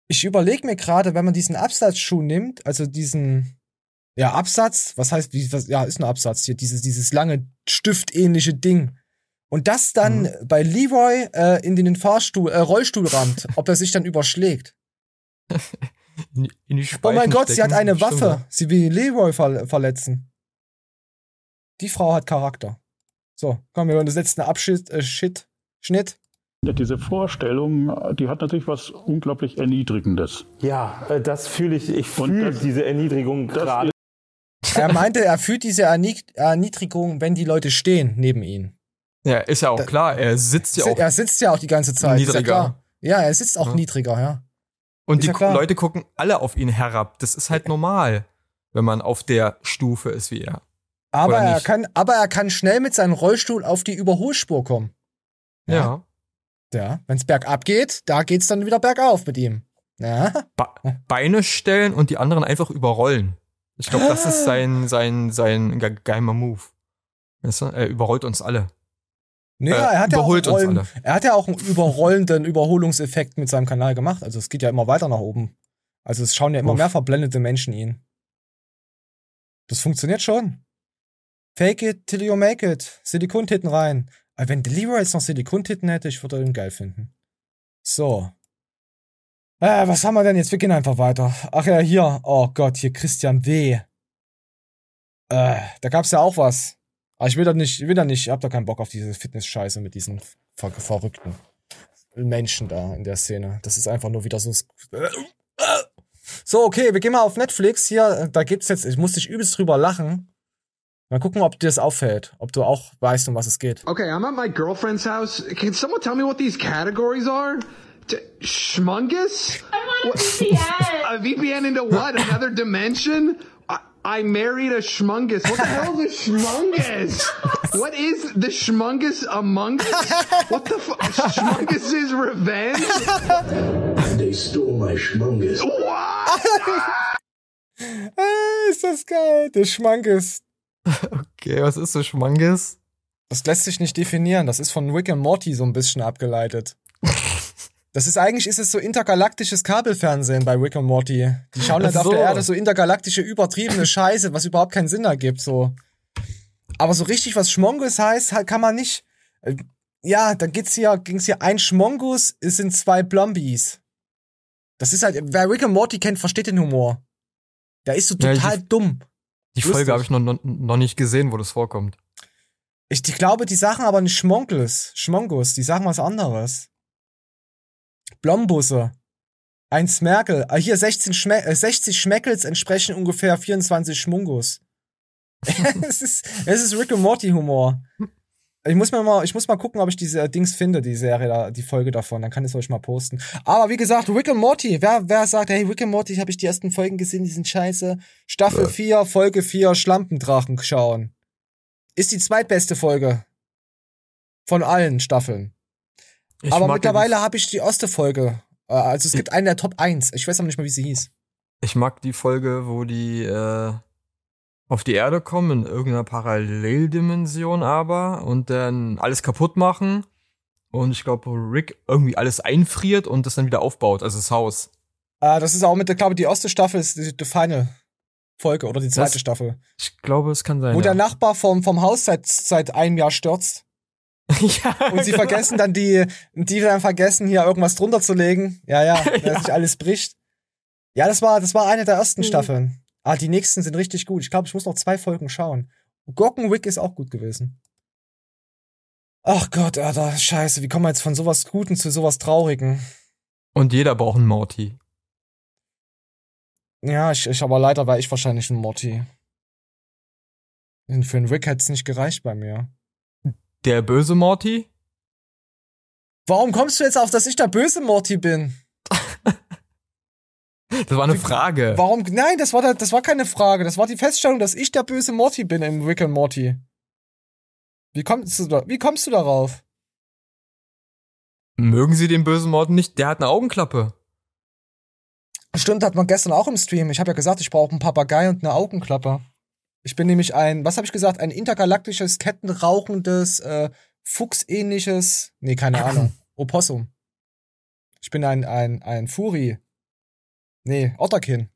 Ich überlege mir gerade, wenn man diesen Absatzschuh nimmt, also diesen, ja, Absatz, was heißt, wie, was, ja, ist ein Absatz hier, dieses, dieses lange stiftähnliche Ding. Und das dann Mhm. bei Leroy äh, in den Fahrstuhl, äh, Rollstuhl rammt, ob er sich dann überschlägt. In, die- in die Oh mein Gott, sie hat eine Waffe. Sie will Leroy ver verletzen. Die Frau hat Charakter. So, komm, wir hören das letzte Abschnitt, äh, Shit, Schnitt. diese Vorstellung, die hat natürlich was unglaublich Erniedrigendes. Ja, äh, das fühle ich. Ich fühle diese Erniedrigung gerade. Er meinte, er fühlt diese Ernied Erniedrigung, wenn die Leute stehen neben ihm. Ja, ist ja auch klar. Er sitzt ja auch. Er sitzt ja auch die ganze Zeit. Ist ja, Niedriger. klar. ja er sitzt auch Ja. niedriger, ja. Und ist die ja. Leute gucken alle auf ihn herab. Das ist halt normal, wenn man auf der Stufe ist wie er. Aber er, kann, aber er kann schnell mit seinem Rollstuhl auf die Überholspur kommen. Ja. Ja, wenn es bergab geht, da geht's dann wieder bergauf mit ihm. Ja. Ba Beine stellen und die anderen einfach überrollen. Ich glaube, das ist sein, sein, sein ge geheimer Move. Weißt du? Er überrollt uns alle. Nee, Äh, er hat ja Rollen, alle. Er hat ja auch einen überrollenden Überholungseffekt mit seinem Kanal gemacht. Also es geht ja immer weiter nach oben. Also es schauen ja immer Uff. mehr verblendete Menschen ihn. Das funktioniert schon. Fake it till you make it. Silikontitten rein. Aber wenn Leroy jetzt noch Silikontitten hätte, ich würde ihn geil finden. So. Äh, was haben wir denn jetzt? Wir gehen einfach weiter. Ach ja, hier. Oh Gott, hier Christian W. Äh, da gab's ja auch was. Aber ich will da nicht, ich will da nicht, ich hab da keinen Bock auf diese Fitness-Scheiße mit diesen ver verrückten Menschen da in der Szene. Das ist einfach nur wieder so. So, okay, wir gehen mal auf Netflix. Hier, da gibt's jetzt, ich muss dich übelst drüber lachen. Mal gucken, ob dir das auffällt. Ob du auch weißt, um was es geht. Okay, I'm at my girlfriend's house. Can someone tell me what these categories are? Schmungus? I'm on VPN. A VPN into what? Another dimension? I, I married a schmungus. What the hell is a schmungus? What is the schmungus among us? What the fuck? Schmungus is revenge? They stole my schmungus. Ah, ist das geil. Der Schmankes. Okay, was ist so Schmanges? Das lässt sich nicht definieren. Das ist von Rick and Morty so ein bisschen abgeleitet. Das ist eigentlich ist es so intergalaktisches Kabelfernsehen bei Rick und Morty. Die schauen halt Ach auf so. der Erde so intergalaktische übertriebene Scheiße, was überhaupt keinen Sinn ergibt so. Aber so richtig was Schmongus heißt, halt kann man nicht. Äh, Ja, dann geht's hier ging's hier ein Schmongus, es sind zwei Blombies. Das ist halt wer Rick und Morty kennt, versteht den Humor. Der ist so Ja, total die- dumm. Die Lustig. Folge habe ich noch, noch, noch nicht gesehen, wo das vorkommt. Ich, ich glaube, die sagen aber nicht Schmonkels, Schmongus, die sagen was anderes. Blombusse. Ein Smerkel. Ah, hier 16 Schme äh, 60 Schmeckels entsprechen ungefähr 24 Schmungus. es, ist, es ist Rick und Morty Humor. Ich muss mal, mal, ich muss mal gucken, ob ich diese Dings finde, die Serie, da, die Folge davon. Dann kann ich es euch mal posten. Aber wie gesagt, Rick und Morty. Wer, wer sagt, hey, Rick und Morty, habe ich die ersten Folgen gesehen, die sind scheiße. Staffel 4, Folge 4, Schlampendrachen schauen. Ist die zweitbeste Folge. Von allen Staffeln. Ich aber mittlerweile habe ich die erste Folge. Äh, Also es gibt eine der Top 1. Ich weiß aber nicht mehr, wie sie hieß. Ich mag die Folge, wo die äh, auf die Erde kommen, in irgendeiner Paralleldimension aber, und dann alles kaputt machen. Und ich glaube, Rick irgendwie alles einfriert und das dann wieder aufbaut, also das Haus. Äh, das ist auch mit der, glaube ich, die erste Staffel ist die, die Final Folge oder die zweite Das- Staffel. Ich glaube, es kann sein. Wo ja. der Nachbar vom, vom Haus seit, seit einem Jahr stürzt. ja, Und sie genau. vergessen dann die, die dann vergessen, hier irgendwas drunter zu legen. Ja, ja, dass sich alles bricht. Ja, das war, das war eine der ersten Staffeln. Ah, die nächsten sind richtig gut. Ich glaube, ich muss noch zwei Folgen schauen. Gurkenwick ist auch gut gewesen. Ach Gott, Alter, scheiße, wie kommen wir jetzt von sowas Guten zu sowas Traurigen? Und jeder braucht einen Morty. Ja, ich, ich aber leider war ich wahrscheinlich ein Morty. Für einen Rick hätte es nicht gereicht bei mir. Der böse Morty? Warum kommst du jetzt auf, dass ich der böse Morty bin? Das war eine Frage. Warum? Nein, das war, da- das war keine Frage. Das war die Feststellung, dass ich der böse Morty bin im Rick and Morty. Wie kommst du, da, wie kommst du darauf? Mögen Sie den bösen Morty nicht? Der hat eine Augenklappe. Stimmt, hat man gestern auch im Stream. Ich habe ja gesagt, ich brauche einen Papagei und eine Augenklappe. Ich bin nämlich ein, was habe ich gesagt, ein intergalaktisches, kettenrauchendes, äh, fuchsähnliches, nee, keine Ahnung, Opossum. Ich bin ein, ein, ein Furi. Nee, Otterkin.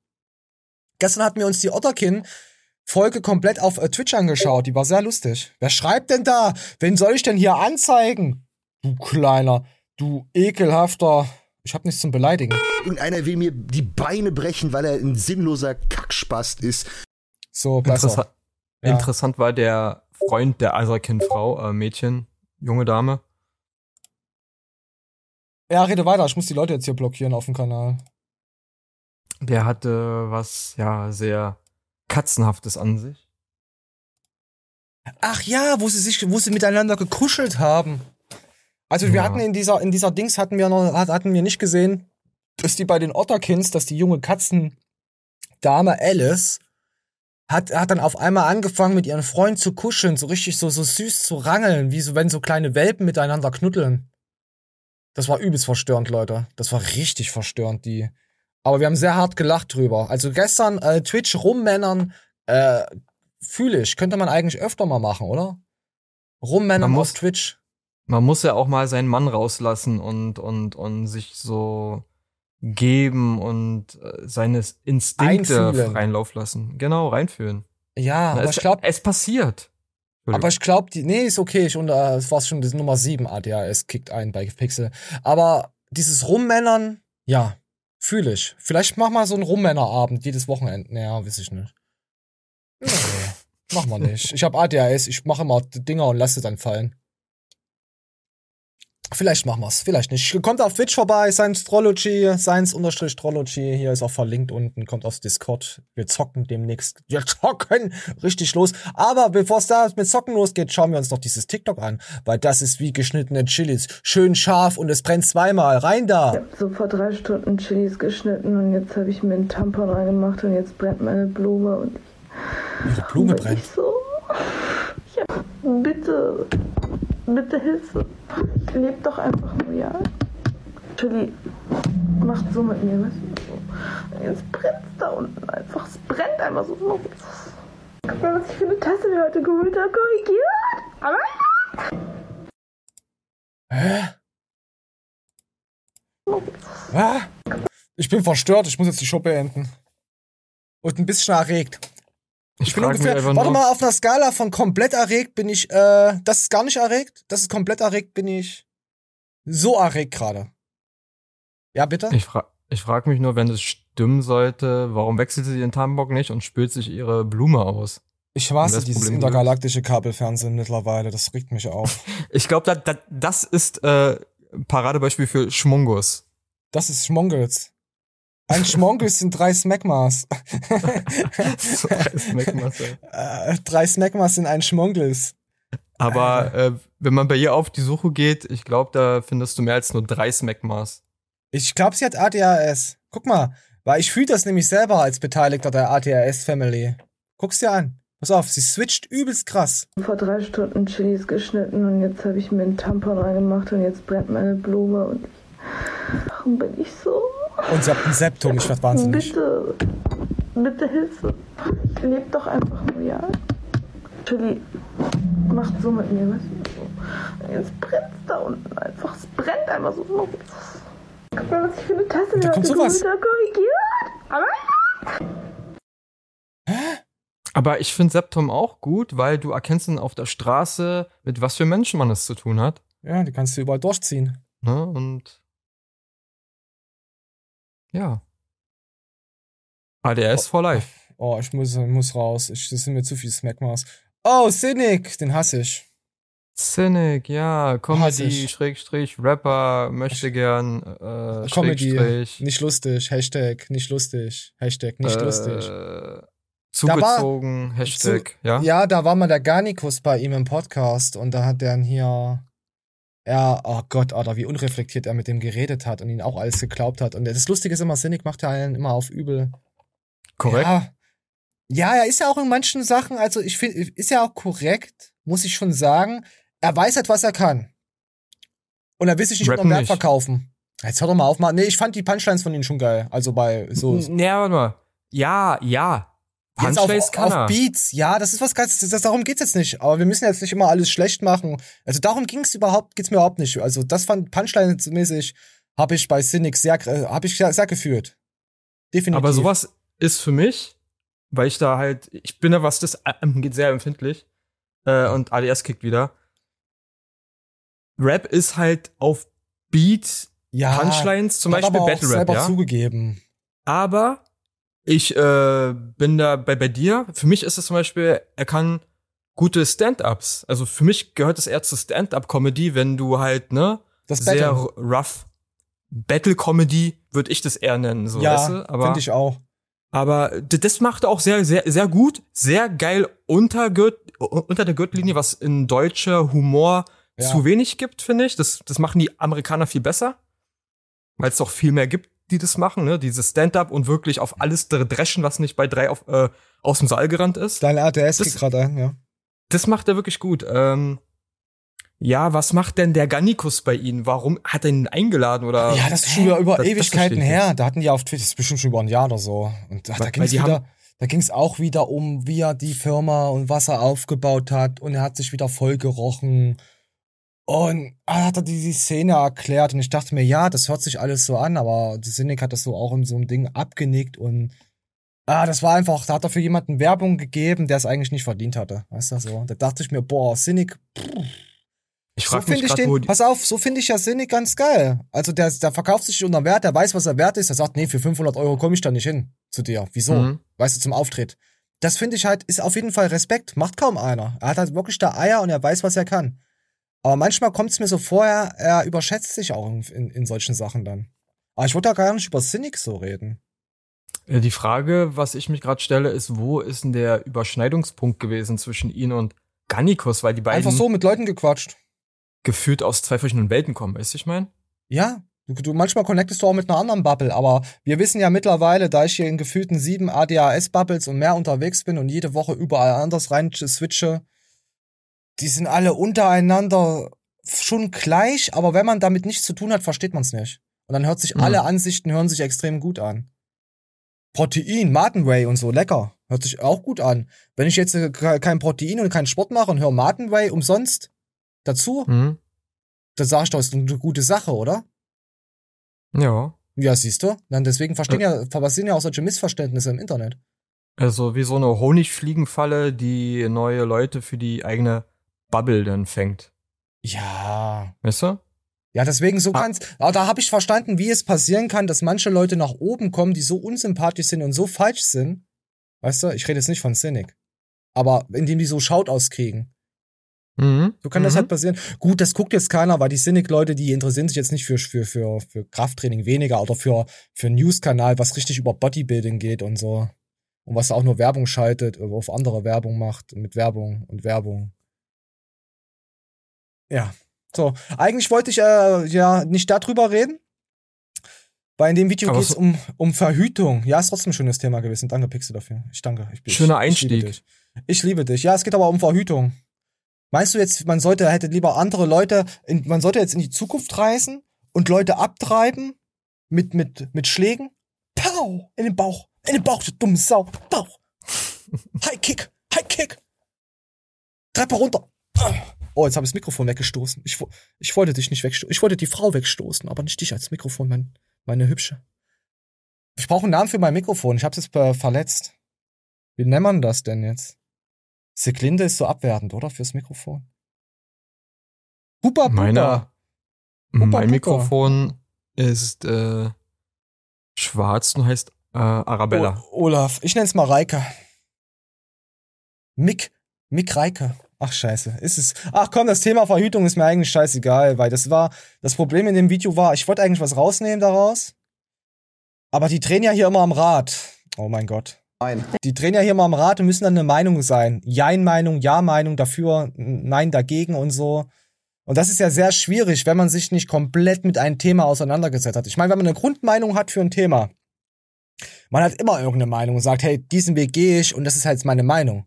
Gestern hatten wir uns die Otterkin-Folge komplett auf äh, Twitch angeschaut. Die war sehr lustig. Wer schreibt denn da? Wen soll ich denn hier anzeigen? Du kleiner, du ekelhafter. Ich hab nichts zum Beleidigen. Irgendeiner will mir die Beine brechen, weil er ein sinnloser Kackspast ist. So, besser. Interessa Ja. Interessant war der Freund der Eiserkind-Frau, äh, Mädchen, junge Dame. Ja, rede weiter. Ich muss die Leute jetzt hier blockieren auf dem Kanal. Der hatte was, ja, sehr Katzenhaftes an sich. Ach ja, wo sie sich, wo sie miteinander gekuschelt haben. Also wir Ja. hatten in dieser, in dieser Dings hatten wir noch, hat- hatten wir nicht gesehen, dass die bei den Otterkins, dass die junge Katzendame Alice hat, hat dann auf einmal angefangen mit ihrem Freund zu kuscheln, so richtig so, so süß zu rangeln, wie so, wenn so kleine Welpen miteinander knuddeln. Das war übelst verstörend, Leute. Das war richtig verstörend, die. Aber wir haben sehr hart gelacht drüber. Also gestern äh, Twitch rummännern, äh, fühle ich. Könnte man eigentlich öfter mal machen, oder? Rummännern Man auf muss- Twitch. Man muss ja auch mal seinen Mann rauslassen und, und, und sich so geben und äh, seine Instinkte Einfühlen. freien Lauf lassen. Genau, reinfühlen. Ja, Na, aber es, ich glaube, es passiert. Aber ich glaube, die, nee, ist okay. Ich, und, äh, es war schon das Nummer 7 ADHS kickt ein bei Pixel. Aber dieses Rummännern, ja, fühle ich. Vielleicht mach mal so einen Rummännerabend jedes Wochenende. Naja, weiß ich nicht. Nee, mach mal nicht. Ich habe ADHS, ich mache immer Dinger und lasse dann fallen. Vielleicht machen wir's, vielleicht nicht. Kommt auf Twitch vorbei, Science Trology, Science-Trology, hier ist auch verlinkt unten, kommt aufs Discord. Wir zocken demnächst. Wir zocken richtig los. Aber bevor es da mit Zocken losgeht, schauen wir uns noch dieses TikTok an, weil das ist wie geschnittene Chilis. Schön scharf und es brennt zweimal. Rein da! Ich hab so vor drei Stunden Chilis geschnitten und jetzt habe ich mir einen Tampon reingemacht und jetzt brennt meine Blume und Ihre Blume brennt. so. Ja, bitte, bitte Hilfe. Lebt doch einfach nur, ja? Chili macht so mit mir, weißt du? Jetzt brennt da unten einfach. Es brennt einfach so. Guck mal, was ich für eine Tasse mir heute geholt habe. Korrigiert! Aber Hä? Hä? Ich bin verstört, ich muss jetzt die Show beenden. Und ein bisschen erregt. Ich, bin ungefähr. Warte mal, auf einer Skala von komplett erregt bin ich, äh, das ist gar nicht erregt. Das ist komplett erregt, bin ich so erregt gerade. Ja, bitte? Ich, fra ich frage mich nur, wenn es stimmen sollte, warum wechselt sie den Tampon nicht und spült sich ihre Blume aus? Ich hasse das dieses Problem intergalaktische Kabelfernsehen mittlerweile. Das regt mich auf. Ich glaube, da, da, das ist äh, Paradebeispiel für Schmungus. Das ist Schmongels. Ein Schmongels sind drei Smackmas. Drei Smackmas, ey. Äh, drei Smackmas sind ein Schmongels. Aber äh, wenn man bei ihr auf die Suche geht, ich glaube, da findest du mehr als nur drei Smackmas. Ich glaube, sie hat ADHS. Guck mal, weil ich fühle das nämlich selber als Beteiligter der ADHS-Family. Guck's dir an. Pass auf, sie switcht übelst krass. vor drei Stunden Chilis geschnitten und jetzt habe ich mir einen Tampon reingemacht und jetzt brennt meine Blume und warum bin ich so? Und sie hat ein Septum, ich werd wahnsinnig. Bitte, bitte Hilfe. Lebt doch einfach nur, ja? Chili macht so mit mir, weißt du? Jetzt brennt da unten einfach. Es brennt einfach so. Guck mal, was ich für eine Tasse Da kommt sowas. Aber Aber ich finde Septum auch gut, weil du erkennst dann auf der Straße, mit was für Menschen man es zu tun hat. Ja, die kannst du überall durchziehen. Ne? Und ja. ADS for life. Oh, ich muss, muss raus. Ich, das sind mir zu viele Smackmas. Oh, Cynic, den hasse ich. Cynic, ja, Comedy, ich. Schrägstrich, Rapper, möchte gern, äh, Comedy, nicht lustig, Hashtag, nicht lustig, Hashtag, nicht äh, lustig. Zugezogen, war- Hashtag, zu, ja. Ja, da war mal der Garnikus bei ihm im Podcast und da hat der hier, ja, oh Gott, Alter, wie unreflektiert er mit dem geredet hat und ihn auch alles geglaubt hat. Und das Lustige ist immer, Cynic macht ja einen immer auf übel. Korrekt. Ja, ja, er ist ja auch in manchen Sachen, also ich finde, ist ja auch korrekt, muss ich schon sagen. Er weiß halt, was er kann. Und er will sich nicht unter Wert verkaufen. Jetzt hör doch mal auf, mal. Nee, ich fand die Punchlines von ihm schon geil. Also bei so. Ja, warte mal. Ja, ja. Jetzt auf, auf. Beats, ja, das ist was ganz, das, darum geht's jetzt nicht. Aber wir müssen jetzt nicht immer alles schlecht machen. Also darum ging's überhaupt, geht's mir überhaupt nicht. Also das fand Punchline-mäßig, habe ich bei Cynic sehr, äh, habe ich sehr, sehr gefühlt. Definitiv. Aber sowas ist für mich, weil ich da halt, ich bin da, was das angeht, sehr empfindlich. Äh, und ADS kickt wieder. Rap ist halt auf Beat, Ja, Punchlines, zum Beispiel Battle Rap, ja. zugegeben. Aber ich äh, bin da bei, bei dir. Für mich ist es zum Beispiel, er kann gute Stand-ups. Also für mich gehört es eher zu Stand-up-Comedy, wenn du halt, ne, Das sehr rough Battle-Comedy würde ich das eher nennen, so, Ja, weißt du? Finde ich auch. Aber das macht er auch sehr, sehr, sehr gut, sehr geil unter, Gürtel, unter der Gürtellinie, was in deutscher Humor Ja. zu wenig gibt, finde ich. Das, das machen die Amerikaner viel besser, weil es doch viel mehr gibt, die das machen, ne? Dieses Stand-up und wirklich auf alles dr- dreschen, was nicht bei drei auf, äh, aus dem Saal gerannt ist. Dein ADS Das- geht gerade ein, ja. Das macht er wirklich gut. Ähm, ja, was macht denn der Gannikus bei Ihnen? Warum hat er ihn eingeladen oder? Ja, das ist schon wieder über Das- das Ewigkeiten ich her. Da hatten die auf Twitch, das ist bestimmt schon über ein Jahr oder so. Und da, da ging es wieder, da ging es auch wieder um, wie er die Firma und was er aufgebaut hat. Und er hat sich wieder voll gerochen. Und er hat er die, Szene erklärt. Und ich dachte mir, ja, das hört sich alles so an, aber die Cynic hat das so auch in so einem Ding abgenickt und Ah, das war einfach, da hat er für jemanden Werbung gegeben, der es eigentlich nicht verdient hatte. Weißt du so? Da dachte ich mir, boah, Cynic. Ich So frage mich finde ich wo den, die, pass auf, so finde ich ja Cynic ganz geil. Also der, der verkauft sich unter Wert, der weiß, was er wert ist, der sagt, nee, für 500 Euro komme ich da nicht hin zu dir. Wieso? Mhm. Weißt du, zum Auftritt. Das finde ich halt, ist auf jeden Fall Respekt, macht kaum einer. Er hat halt wirklich da Eier und er weiß, was er kann. Aber manchmal kommt es mir so vor, er, er überschätzt sich auch in, in, solchen Sachen dann. Aber ich wollte da gar nicht über Cynic so reden. Die Frage, was ich mich gerade stelle, ist, wo ist denn der Überschneidungspunkt gewesen zwischen ihn und Gannikus, weil die beiden Einfach so mit Leuten gequatscht. gefühlt aus zwei verschiedenen Welten kommen, weißt du, ich meine? Ja, du, du manchmal connectest du auch mit einer anderen Bubble, aber wir wissen ja mittlerweile, da ich hier in gefühlten sieben ADHS-Bubbles und mehr unterwegs bin und jede Woche überall anders rein switche, die sind alle untereinander schon gleich, aber wenn man damit nichts zu tun hat, versteht man es nicht. Und dann hört sich Mhm. alle Ansichten hören sich extrem gut an. Protein, Martenwhey und so, lecker. Hört sich auch gut an. Wenn ich jetzt äh, ke- kein Protein und keinen Sport mache und höre Martenwhey umsonst dazu, Mhm. dann sag ich doch, ist eine gute Sache, oder? Ja. Ja, siehst du? Dann deswegen verstehen ja, passieren ja auch solche Missverständnisse im Internet. Also wie so eine Honigfliegenfalle, die neue Leute für die eigene Bubble dann fängt. Ja. Weißt du? Ja, deswegen so kann's. Aber da habe ich verstanden, wie es passieren kann, dass manche Leute nach oben kommen, die so unsympathisch sind und so falsch sind. Weißt du, ich rede jetzt nicht von Cynic. Aber indem die so Shoutouts kriegen. Mhm. So kann das Mhm. halt passieren. Gut, das guckt jetzt keiner, weil die Cynic-Leute, die interessieren sich jetzt nicht für, für, für, für Krafttraining weniger oder für, für News-Kanal, was richtig über Bodybuilding geht und so. Und was auch nur Werbung schaltet, auf andere Werbung macht, mit Werbung und Werbung. Ja. So, eigentlich wollte ich äh, ja nicht darüber reden. Weil in dem Video geht es um, um Verhütung. Ja, ist trotzdem ein schönes Thema gewesen. Danke, Pixel, dafür. Ich danke. Ich, ich, Schöner Ich liebe, Einstieg. dich. ich liebe dich. Ja, es geht aber um Verhütung. Meinst du jetzt, man sollte, hätte lieber andere Leute, in, man sollte jetzt in die Zukunft reisen und Leute abtreiben mit, mit, mit Schlägen? Pow! In den Bauch. In den Bauch, du dumme Sau. Bauch. High Kick. High Kick. Treppe runter. Oh, jetzt habe ich das Mikrofon weggestoßen. Ich, ich wollte dich nicht wegstoßen. Ich wollte die Frau wegstoßen, aber nicht dich als Mikrofon, mein, meine Hübsche. Ich brauche einen Namen für mein Mikrofon. Ich habe es jetzt verletzt. Wie nennt man das denn jetzt? Seglinde ist so abwertend, oder? Fürs Mikrofon. Hupa. Meiner, Hupa mein Pupa. Mikrofon ist äh, schwarz und heißt äh, Arabella. O Olaf, ich nenn's mal Reike. Mick, Mick Reike. Ach scheiße, ist es. Ach komm, das Thema Verhütung ist mir eigentlich scheißegal, weil das war, das Problem in dem Video war, ich wollte eigentlich was rausnehmen daraus, aber die drehen ja hier immer am Rad. Oh mein Gott. Nein. Die drehen ja hier mal am Rad und müssen dann eine Meinung sein. Jein-Meinung, Ja-Meinung dafür, Nein dagegen und so. Und das ist ja sehr schwierig, wenn man sich nicht komplett mit einem Thema auseinandergesetzt hat. Ich meine, wenn man eine Grundmeinung hat für ein Thema, man hat immer irgendeine Meinung und sagt, hey, diesen Weg gehe ich und das ist halt meine Meinung.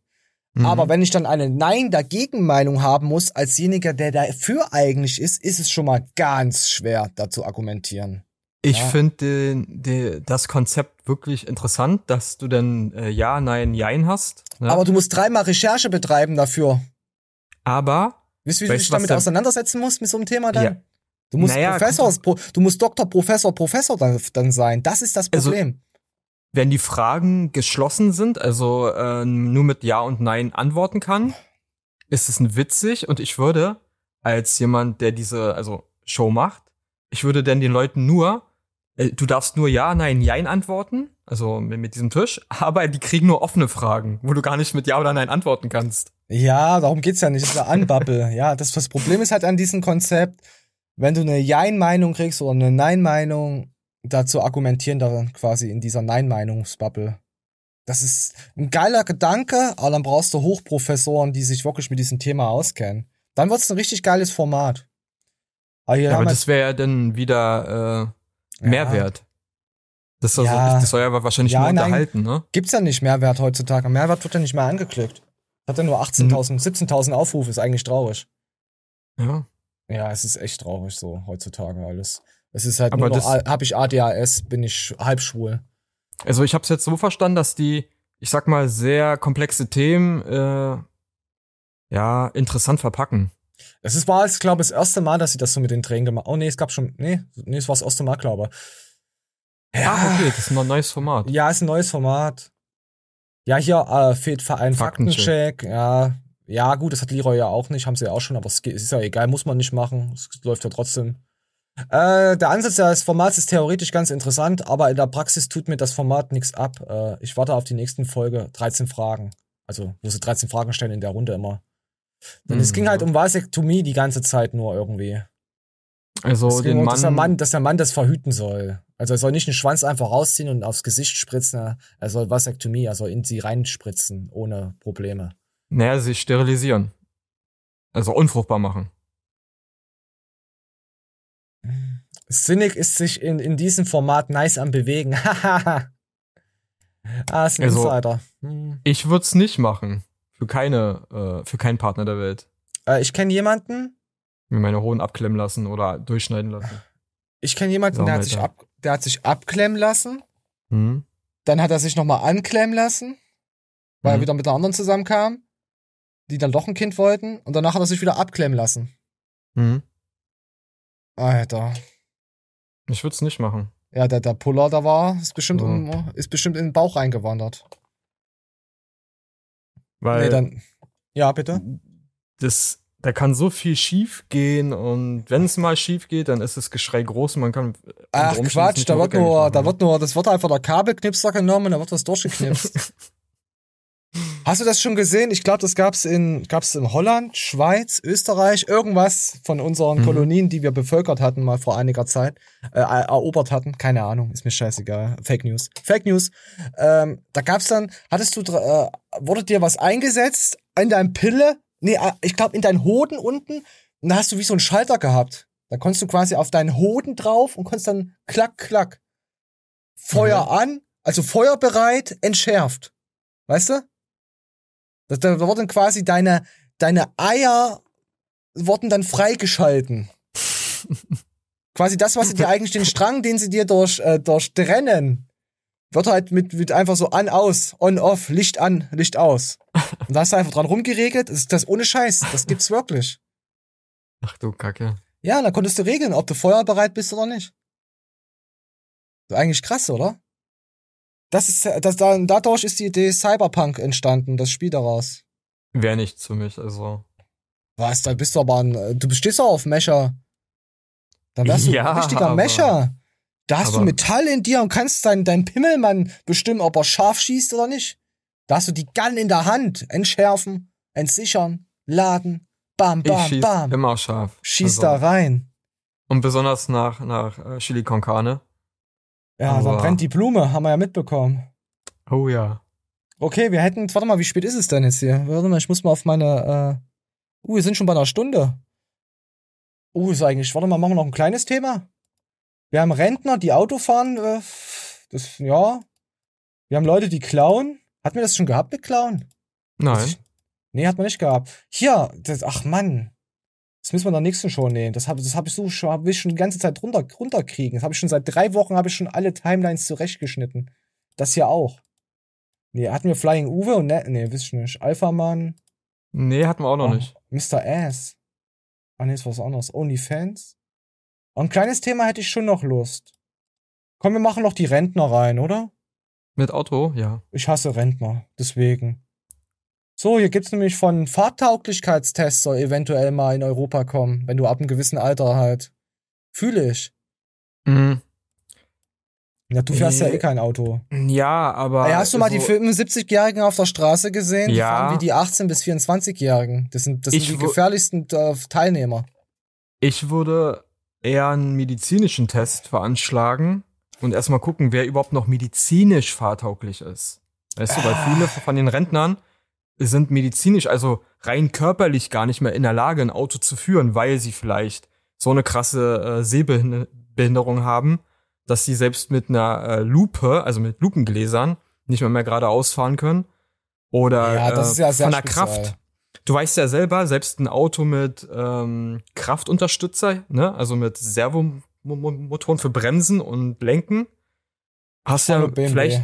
Mhm. Aber wenn ich dann eine Nein dagegen Meinung haben muss, als jeniger, der dafür eigentlich ist, ist es schon mal ganz schwer, da zu argumentieren. Ich Ja. finde das Konzept wirklich interessant, dass du dann äh, Ja, Nein, Jein hast. Ne? Aber du musst dreimal Recherche betreiben dafür. Aber Wisst ihr, wie du Weißt dich du, damit der- auseinandersetzen musst mit so einem Thema dann? Ja. Du musst Naja, Professor, Pro, du musst Doktor, Professor, Professor dann, dann sein. Das ist das Also, Problem. Wenn die Fragen geschlossen sind, also äh, nur mit Ja und Nein antworten kann, ist es ein witzig und ich würde als jemand, der diese also Show macht, ich würde dann den Leuten nur, äh, du darfst nur Ja, Nein, Jein antworten, also mit, mit diesem Tisch, aber die kriegen nur offene Fragen, wo du gar nicht mit Ja oder Nein antworten kannst. Ja, darum geht's ja nicht. Das ist ja Anbubble. ja, das, das Problem ist halt an diesem Konzept, wenn du eine Jein-Meinung kriegst oder eine Nein-Meinung, dazu argumentieren dann quasi in dieser Nein-Meinungsbubble. Das ist ein geiler Gedanke, aber dann brauchst du Hochprofessoren, die sich wirklich mit diesem Thema auskennen. Dann wird's ein richtig geiles Format. Aber Ja, aber das wäre ja dann wieder äh, Ja. Mehrwert. Das, soll, Ja. das soll ja wahrscheinlich Ja, nur nein. unterhalten, ne? Gibt's ja nicht Mehrwert heutzutage. Mehrwert wird ja nicht mehr angeklickt. Hat ja nur 18.000, 17.000 Aufrufe, ist eigentlich traurig. Ja. Ja, es ist echt traurig so heutzutage alles. Es ist halt Aber nur noch, das- hab ich ADHS, bin ich halb schwul. Also ich habe es jetzt so verstanden, dass die, ich sag mal, sehr komplexe Themen äh, ja interessant verpacken. Das ist, war glaube ich, das erste Mal, dass sie das so mit den Tränen gemacht Oh nee, es gab schon, nee, nee, es war das erste Mal, glaube ich. Ah, okay, das ist ein neues Format. Ja, ist ein neues Format. Ja, hier äh, fehlt ein Faktencheck. Faktencheck. Ja, ja, gut, das hat Leroy ja auch nicht, haben sie ja auch schon, aber es es ist ja egal, muss man nicht machen. Es läuft ja trotzdem. Äh, der Ansatz des Formats ist theoretisch ganz interessant, aber in der Praxis tut mir das Format nichts ab. Äh, ich warte auf die nächsten Folge, 13 Fragen. Also, wo sie 13 Fragen stellen in der Runde immer. Denn es Mhm. ging halt um Vasektomie die ganze Zeit nur irgendwie. Also es den um, dass der Mann, Mann, dass der Mann das verhüten soll. Also er soll nicht den Schwanz einfach rausziehen und aufs Gesicht spritzen. Er soll Vasektomie, also in sie reinspritzen, ohne Probleme. naja, sich sterilisieren. Also unfruchtbar machen. Sinnig ist sich in, in diesem Format nice am Bewegen. Ah, ist ein Also- Insider. Hm. Ich würde es nicht machen. Für keine, äh, für keinen Partner der Welt. Äh, ich kenne jemanden, Mir meine Hoden abklemmen lassen oder durchschneiden lassen. ich kenne jemanden, der hat, sich ab, der hat sich abklemmen lassen. Hm? Dann hat er sich nochmal anklemmen lassen, weil er Mhm. wieder mit einer anderen zusammenkam, die dann doch ein Kind wollten. Und danach hat er sich wieder abklemmen lassen. Hm? Alter. Ich würde es nicht machen. Ja, der, der Puller da war, ist bestimmt, Ja. um, ist bestimmt in den Bauch reingewandert. Weil nee, dann. Ja, bitte. das, da kann so viel schief gehen und wenn es mal schief geht, dann ist das Geschrei groß und man kann. Ach Quatsch, da wird nur, machen. da wird nur, das wird einfach der Kabelknipser genommen, da wird was durchgeknipst. Hast du das schon gesehen? Ich glaube, das gab's in, gab's in Holland, Schweiz, Österreich, irgendwas von unseren Mhm. Kolonien, die wir bevölkert hatten, mal vor einiger Zeit, äh, erobert hatten. Keine Ahnung, ist mir scheißegal. Fake News. Fake News. Ähm, da gab's dann, hattest du, äh, wurde dir was eingesetzt in deinem Pille? Nee, äh, ich glaube in deinen Hoden unten. Und da hast du wie so einen Schalter gehabt. Da konntest du quasi auf deinen Hoden drauf und konntest dann klack, klack. Feuer an, also feuerbereit, entschärft. Weißt du? Da, da wurden quasi deine, deine Eier wurden dann freigeschalten. quasi das, was sie dir eigentlich den Strang, den sie dir durch, äh, durchtrennen, wird halt mit, mit einfach so an, aus, on, off, Licht an, Licht aus. Und da hast du einfach dran rumgeregelt. Das ist das ohne Scheiß. Das gibt's wirklich. Ach du Kacke. Ja, dann konntest du regeln, ob du feuerbereit bist oder nicht. Ist eigentlich krass, oder? Das ist, das, da, dadurch ist die Idee Cyberpunk entstanden, das Spiel daraus. Wäre nichts für mich, also. Was, da bist du aber ein, du bestehst auch auf Mescher. Dann wärst du Ja, ein richtiger aber- Mescher. Da hast du aber- Metall in dir und kannst deinen dein Pimmelmann bestimmen, ob er scharf schießt oder nicht. Da hast du die Gun in der Hand. Entschärfen, entsichern, laden, bam, Ich bam, schieß bam. immer scharf. Schieß Also- da rein. Und besonders nach, nach äh, Chili con Carne. Ja, dann brennt die Blume, haben wir ja mitbekommen. Oh ja. Okay, wir hätten, warte mal, wie spät ist es denn jetzt hier? Warte mal, ich muss mal auf meine, äh, uh, wir sind schon bei einer Stunde. Uh, ist eigentlich, warte mal, machen wir noch ein kleines Thema? Wir haben Rentner, die Auto fahren, äh, das, ja. Wir haben Leute, die klauen. Hatten wir das schon gehabt mit Klauen? Nein. Nee, hat man nicht gehabt. Hier, das, ach Mann. Das müssen wir in der nächsten Show nehmen. Das habe das hab ich so schon, hab ich schon die ganze Zeit runter, runterkriegen. Das habe ich schon seit drei Wochen, habe ich schon alle Timelines zurechtgeschnitten. Das hier auch. Nee, hatten wir Flying Uwe und ne, nee, wisst ihr nicht. Alpha Man, Nee, hatten wir auch noch Oh. nicht. Mr. Ass. Ah, nee, ist was anderes. OnlyFans. Ein kleines Thema hätte ich schon noch Lust. Komm, wir machen noch die Rentner rein, oder? Mit Auto, ja. Ich hasse Rentner, deswegen. So, hier gibt's nämlich von Fahrtauglichkeitstests soll eventuell mal in Europa kommen, wenn du ab einem gewissen Alter halt. Fühle ich. Mhm. Ja, du fährst ja Nee. eh kein Auto. Ja, aber. Ey, hast du mal die so- 75-Jährigen auf der Straße gesehen? Die Ja. fahren wie die 18- bis 24-Jährigen. Das sind, das sind Ich die gefährlichsten äh, Teilnehmer. Ich würde eher einen medizinischen Test veranschlagen und erstmal gucken, wer überhaupt noch medizinisch fahrtauglich ist. Weißt du, weil Ah. viele von den Rentnern sind medizinisch, also rein körperlich gar nicht mehr in der Lage, ein Auto zu führen, weil sie vielleicht so eine krasse äh, Sehbehinderung haben, dass sie selbst mit einer äh, Lupe, also mit Lupengläsern, nicht mehr, mehr geradeaus fahren können. Oder Ja, das äh, ist ja sehr von der speziell. Kraft. Du weißt ja selber, selbst ein Auto mit ähm, Kraftunterstützer, ne, also mit Servomotoren für Bremsen und Lenken, hast ja vielleicht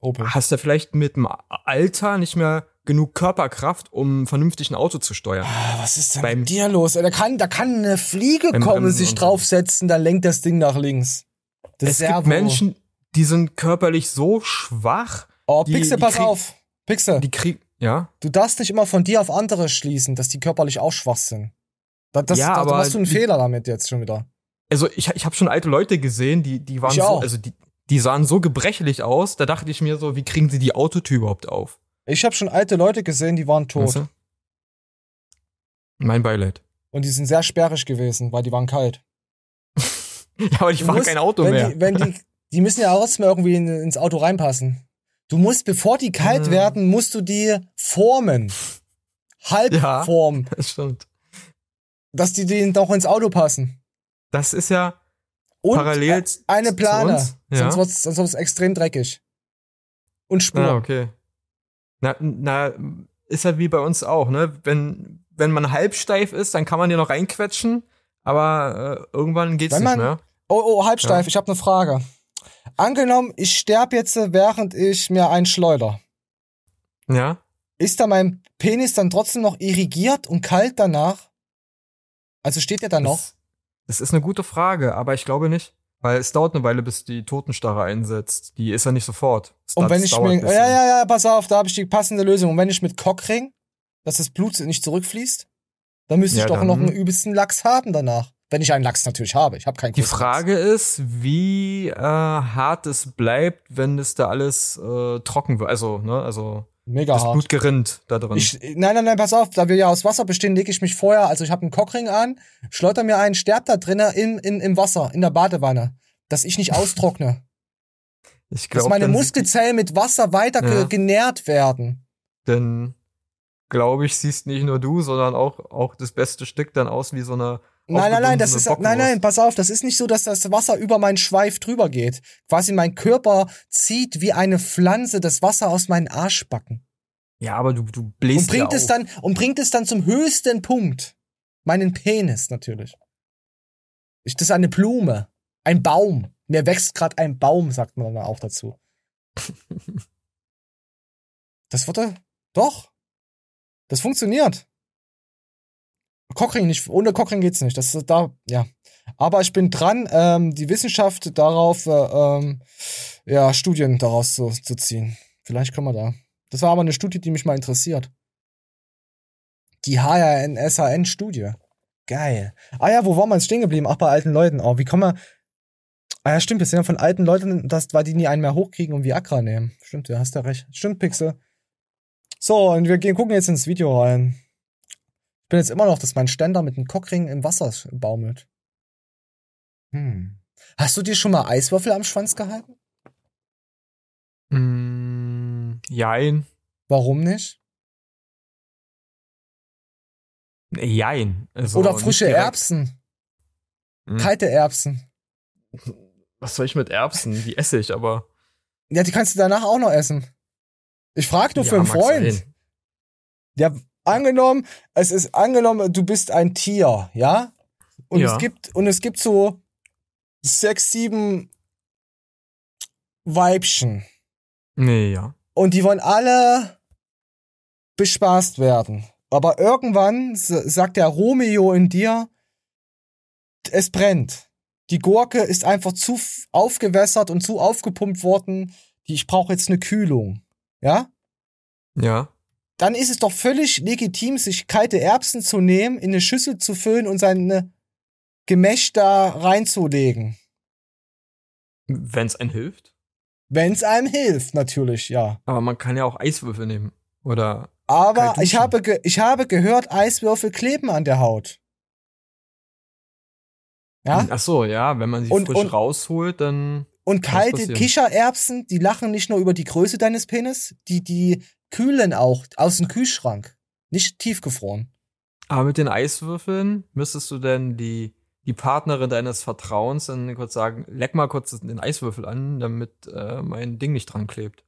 Opel. hast ja vielleicht mit dem Alter nicht mehr genug Körperkraft, um vernünftig ein Auto zu steuern. Ah, Was ist denn Beim- mit dir los? Da kann, da kann eine Fliege Beim kommen, Bremsen sich draufsetzen, dann lenkt das Ding nach links. Das es Servo. gibt Menschen, die sind körperlich so schwach, Oh, Die- Pixel, die pass auf. Pixel. Die krieg, ja? Du darfst nicht immer von dir auf andere schließen, dass die körperlich auch schwach sind. Da, das, Ja, da aber machst du einen die- Fehler damit jetzt schon wieder. Also ich, ich habe schon alte Leute gesehen, die, die waren Ich so, auch. also die, die sahen so gebrechlich aus, da dachte ich mir so, wie kriegen sie die Autotür überhaupt auf? Ich habe schon alte Leute gesehen, die waren tot. Weißt du? Mein Beileid. Und die sind sehr sperrig gewesen, weil die waren kalt. Ja, aber ich Du fahre musst- kein Auto wenn mehr. Die, wenn die, die müssen ja trotzdem irgendwie in, ins Auto reinpassen. Du musst, bevor die kalt Ah. werden, musst du die formen. Halb Ja. formen. Das stimmt. Dass die denen doch ins Auto passen. Das ist ja Und parallel äh, eine Plane. Ja. Sonst sonst wird's extrem dreckig. Und Spur. Ah, okay. Na, na, ist ja wie bei uns auch, ne? Wenn, wenn man halbsteif ist, dann kann man dir noch reinquetschen, aber äh, irgendwann geht's Wenn nicht mehr. Oh, oh, halbsteif, Ja. ich habe eine Frage. Angenommen, ich sterbe jetzt, äh, während ich mir einen schleuder. Ja? Ist da mein Penis dann trotzdem noch irrigiert und kalt danach? Also steht der dann noch? Das, das ist eine gute Frage, aber ich glaube nicht. Weil es dauert eine Weile, bis die Totenstarre einsetzt. Die ist ja nicht sofort. Es Und wenn ich mir, bisschen. ja, ja, ja, pass auf, da habe ich die passende Lösung. Und wenn ich mit Cockring, dass das Blut nicht zurückfließt, dann müsste Ja, ich doch noch einen übelsten Lachs haben danach. Wenn ich einen Lachs natürlich habe. Ich habe keinen Die Frage ist, wie äh, hart es bleibt, wenn es da alles äh, trocken wird. Also, ne, also Mega das hart. Blut gerinnt da drin. Ich, nein, nein, nein, pass auf, da wir ja aus Wasser bestehen, lege ich mich vorher, also ich habe einen Cockring an, schleuder mir einen, sterb da drinnen in, in, im Wasser, in der Badewanne, dass ich nicht austrockne. Ich dass glaube, meine Muskelzellen mit Wasser weiter Ja. genährt werden. dann glaube ich, siehst nicht nur du, sondern auch, auch das beste Stück dann aus wie so eine Nein, nein, nein, das ist, nein, nein, pass auf, das ist nicht so, dass das Wasser über meinen Schweif drüber geht. Quasi mein Körper zieht wie eine Pflanze das Wasser aus meinen Arschbacken. Ja, aber du, du bläst Und bringt ja es auf. dann, und bringt es dann zum höchsten Punkt. Meinen Penis natürlich. Ich, das ist eine Blume. Ein Baum. Mir wächst gerade ein Baum, sagt man dann auch dazu. Das wurde. Doch. Das funktioniert. Cockring nicht. Ohne Cockring geht's nicht. Das ist da, ja. Aber ich bin dran, ähm, die Wissenschaft darauf, äh, ähm, ja, Studien daraus zu, zu ziehen. Vielleicht können wir da. Das war aber eine Studie, die mich mal interessiert. Die HRN-SHN-Studie. Geil. Ah ja, wo waren wir jetzt stehen geblieben? Ach, bei alten Leuten. Oh, wie kommen wir. Ah ja, stimmt, wir sind ja von alten Leuten, das, weil die nie einen mehr hochkriegen und Viagra nehmen. Stimmt, du hast ja recht. Stimmt, Pixel. So, und wir gehen, gucken jetzt ins Video rein. Ich bin jetzt immer noch, dass mein Ständer mit einem Cockring im Wasser baumelt. Hm. Hast du dir schon mal Eiswürfel am Schwanz gehalten? Mm, jein. Warum nicht? Jein. Also Oder frische. Erbsen. Hm. Kalte Erbsen. Was soll ich mit Erbsen? Die esse ich, aber. Ja, die kannst du danach auch noch essen. Ich frag nur Ja, für einen Freund. sein. Ja, angenommen, es ist angenommen, du bist ein Tier, ja? Und Ja. es gibt, und es gibt so sechs, sieben Weibchen. Nee, ja. Und die wollen alle bespaßt werden. Aber irgendwann sagt der Romeo in dir, es brennt. Die Gurke ist einfach zu aufgewässert und zu aufgepumpt worden. Die, ich brauche jetzt eine Kühlung. Ja? Ja. Dann ist es doch völlig legitim, sich kalte Erbsen zu nehmen, in eine Schüssel zu füllen und seine Gemäsch da reinzulegen. Wenn es einen hilft. Wenn es einem hilft, natürlich, ja. Aber man kann ja auch Eiswürfel nehmen. Oder. Aber ich habe, ich habe gehört, Eiswürfel kleben an der Haut. Ja? Ach so, ja, wenn man sie Und- frisch und- rausholt, dann. Und kalte. Kichererbsen, die lachen nicht nur über die Größe deines Penis, die, die kühlen auch aus dem Kühlschrank. Nicht tiefgefroren. Aber mit den Eiswürfeln müsstest du denn die, die Partnerin deines Vertrauens dann kurz sagen, leck mal kurz den Eiswürfel an, damit äh, mein Ding nicht dran klebt.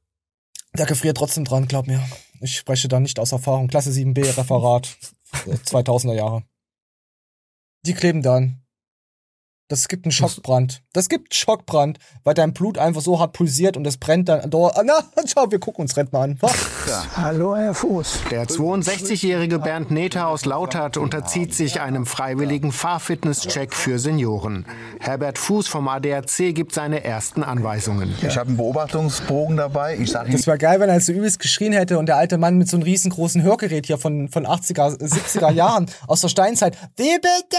Der gefriert trotzdem dran, glaub mir. Ich spreche da nicht aus Erfahrung. Klasse 7b, Referat. äh, 2000er Jahre. Die kleben dann. Das gibt einen Schockbrand. Das gibt einen Schockbrand, weil dein Blut einfach so hart pulsiert und es brennt dann. Ah, Na, schau, wir gucken uns Rentner an. Hallo, Herr Fuß. Der 62-jährige Bernd Nether aus Lautert unterzieht sich einem freiwilligen Fahrfitnesscheck für Senioren. Herbert Fuß vom ADAC gibt seine ersten Anweisungen. Ich habe einen Beobachtungsbogen dabei. Ich sage Das wäre geil, wenn er so übelst geschrien hätte und der alte Mann mit so einem riesengroßen Hörgerät hier von, von 80er, 70er Jahren aus der Steinzeit. Wie bitte?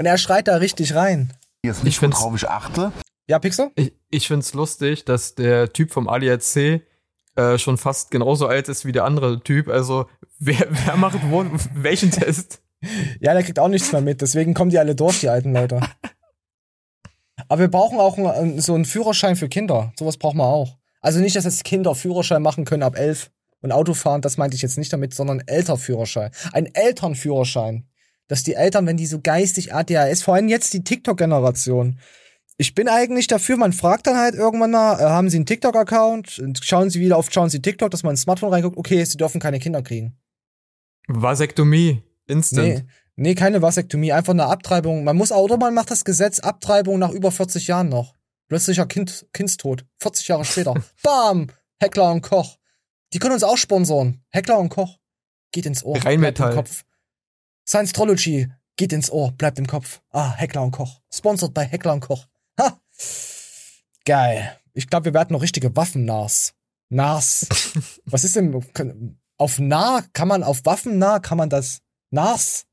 Und er schreit da richtig rein. jetzt nicht, worauf ich achte. Ja, Pixel? Ich, ich find's lustig, dass der Typ vom ADAC äh, schon fast genauso alt ist wie der andere Typ. Also, wer, wer macht wo, welchen Test? Ja, der kriegt auch nichts mehr mit, deswegen kommen die alle durch, die alten Leute. Aber wir brauchen auch einen, so einen Führerschein für Kinder. Sowas brauchen wir auch. Also nicht, dass jetzt Kinder Führerschein machen können ab elf und Autofahren, das meinte ich jetzt nicht damit, sondern Elternführerschein. Ein Elternführerschein. Dass die Eltern, wenn die so geistig ADHS, vor allem jetzt die TikTok-Generation. Ich bin eigentlich dafür, man fragt dann halt irgendwann mal, äh, haben sie einen TikTok-Account? Und Schauen sie wieder auf, schauen sie TikTok, dass man ins Smartphone reinguckt, okay, sie dürfen keine Kinder kriegen. Vasektomie. Instant. Nee, nee, keine Vasektomie, einfach eine Abtreibung. Man muss, oder man macht das Gesetz Abtreibung nach über 40 Jahren noch. Plötzlicher kind, Kindstod. 40 Jahre später. Bam! Heckler und Koch. Die können uns auch sponsoren. Heckler und Koch. Geht ins Ohr. Rheinmetall. im Kopf. Science-Trology. Geht ins Ohr. Bleibt im Kopf. Ah, Heckler und Koch. Sponsored bei Heckler und Koch. Ha! Geil. Ich glaube, wir werden noch richtige Waffennars. Nars. Was ist denn, auf nah, kann man auf Waffen nah, kann man das, Nars?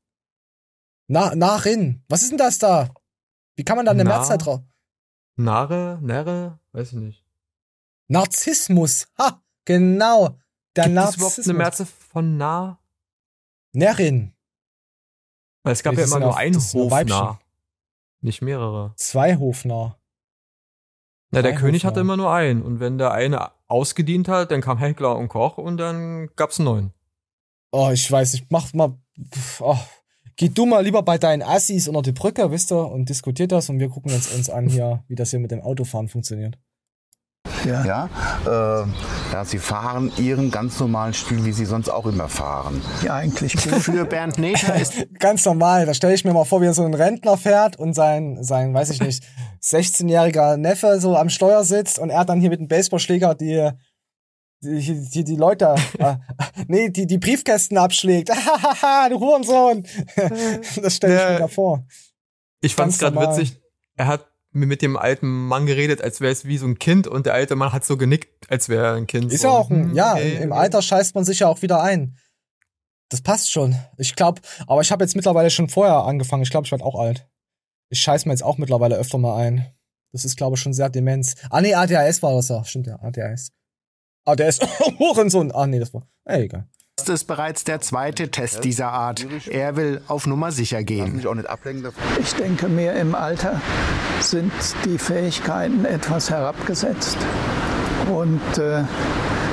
Na, Narin. Was ist denn das da? Wie kann man da eine Na? Mehrzahl drauf? Nare, Nere, weiß ich nicht. Narzissmus. Ha, genau. Der Gibt es Narzissmus. überhaupt eine Mehrzahl von nah? Närrin. Weil es gab Das ja immer nur ein Hofnarr. Nicht mehrere. Zwei Hofnarr. Na, der König hatte immer nur einen. Und wenn der eine ausgedient hat, dann kam Heckler und Koch und dann gab's einen neuen. Oh, ich weiß nicht. Mach mal. Oh. Geh du mal lieber bei deinen Assis unter die Brücke, wisst ihr, und diskutiert das und wir gucken uns, uns an hier, wie das hier mit dem Autofahren funktioniert. Ja, ja, äh, ja, Sie fahren Ihren ganz normalen Stil, wie Sie sonst auch immer fahren. Ja, eigentlich gut. Für Bernd Nether ist Ganz normal. Da stelle ich mir mal vor, wie er so ein Rentner fährt und sein, sein, weiß ich nicht, 16-jähriger Neffe so am Steuer sitzt und er dann hier mit dem Baseballschläger die, die, die, die Leute, äh, nee, die, die Briefkästen abschlägt. du Hurensohn. das stelle ich mir da vor. Ich fand's Ganz gerade witzig. Er hat mit dem alten Mann geredet, als wäre es wie so ein Kind und der alte Mann hat so genickt, als wäre er ein Kind. Ist so. ja auch ein, hm, ja, okay. im, Alter scheißt man sich ja auch wieder ein. Das passt schon. Ich glaube, aber ich habe jetzt mittlerweile schon vorher angefangen. Ich glaube, ich werde auch alt. Ich scheiß mir jetzt auch mittlerweile öfter mal ein. Das ist, glaube ich, schon sehr Demenz. Ah, nee, ADHS war das ja. Stimmt ja, ADHS. ADHS. Hurensohn. Ah, nee, das war. Ey, egal. Das ist bereits der zweite Test dieser Art. Er will auf Nummer sicher gehen. Ich denke, mir im Alter sind die Fähigkeiten etwas herabgesetzt. Und äh,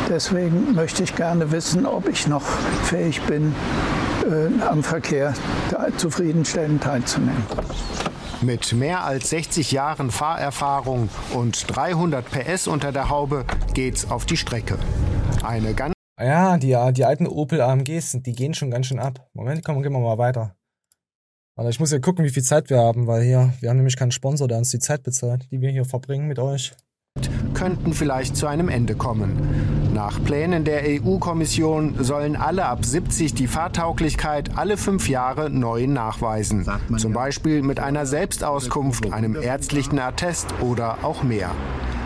deswegen möchte ich gerne wissen, ob ich noch fähig bin, äh, am Verkehr zufriedenstellend teilzunehmen. Mit mehr als 60 Jahren Fahrerfahrung und 300 PS unter der Haube geht's auf die Strecke. Eine ganz Ja, die, die alten Opel AMGs, die gehen schon ganz schön ab. Moment, komm, gehen wir mal weiter. Aber ich muss ja gucken, wie viel Zeit wir haben, weil hier, wir haben nämlich keinen Sponsor, der uns die Zeit bezahlt, die wir hier verbringen mit euch. könnten vielleicht zu einem Ende kommen. Nach Plänen der EU-Kommission sollen alle ab 70 die Fahrtauglichkeit alle fünf Jahre neu nachweisen. Zum Beispiel mit einer Selbstauskunft, einem ärztlichen Attest oder auch mehr.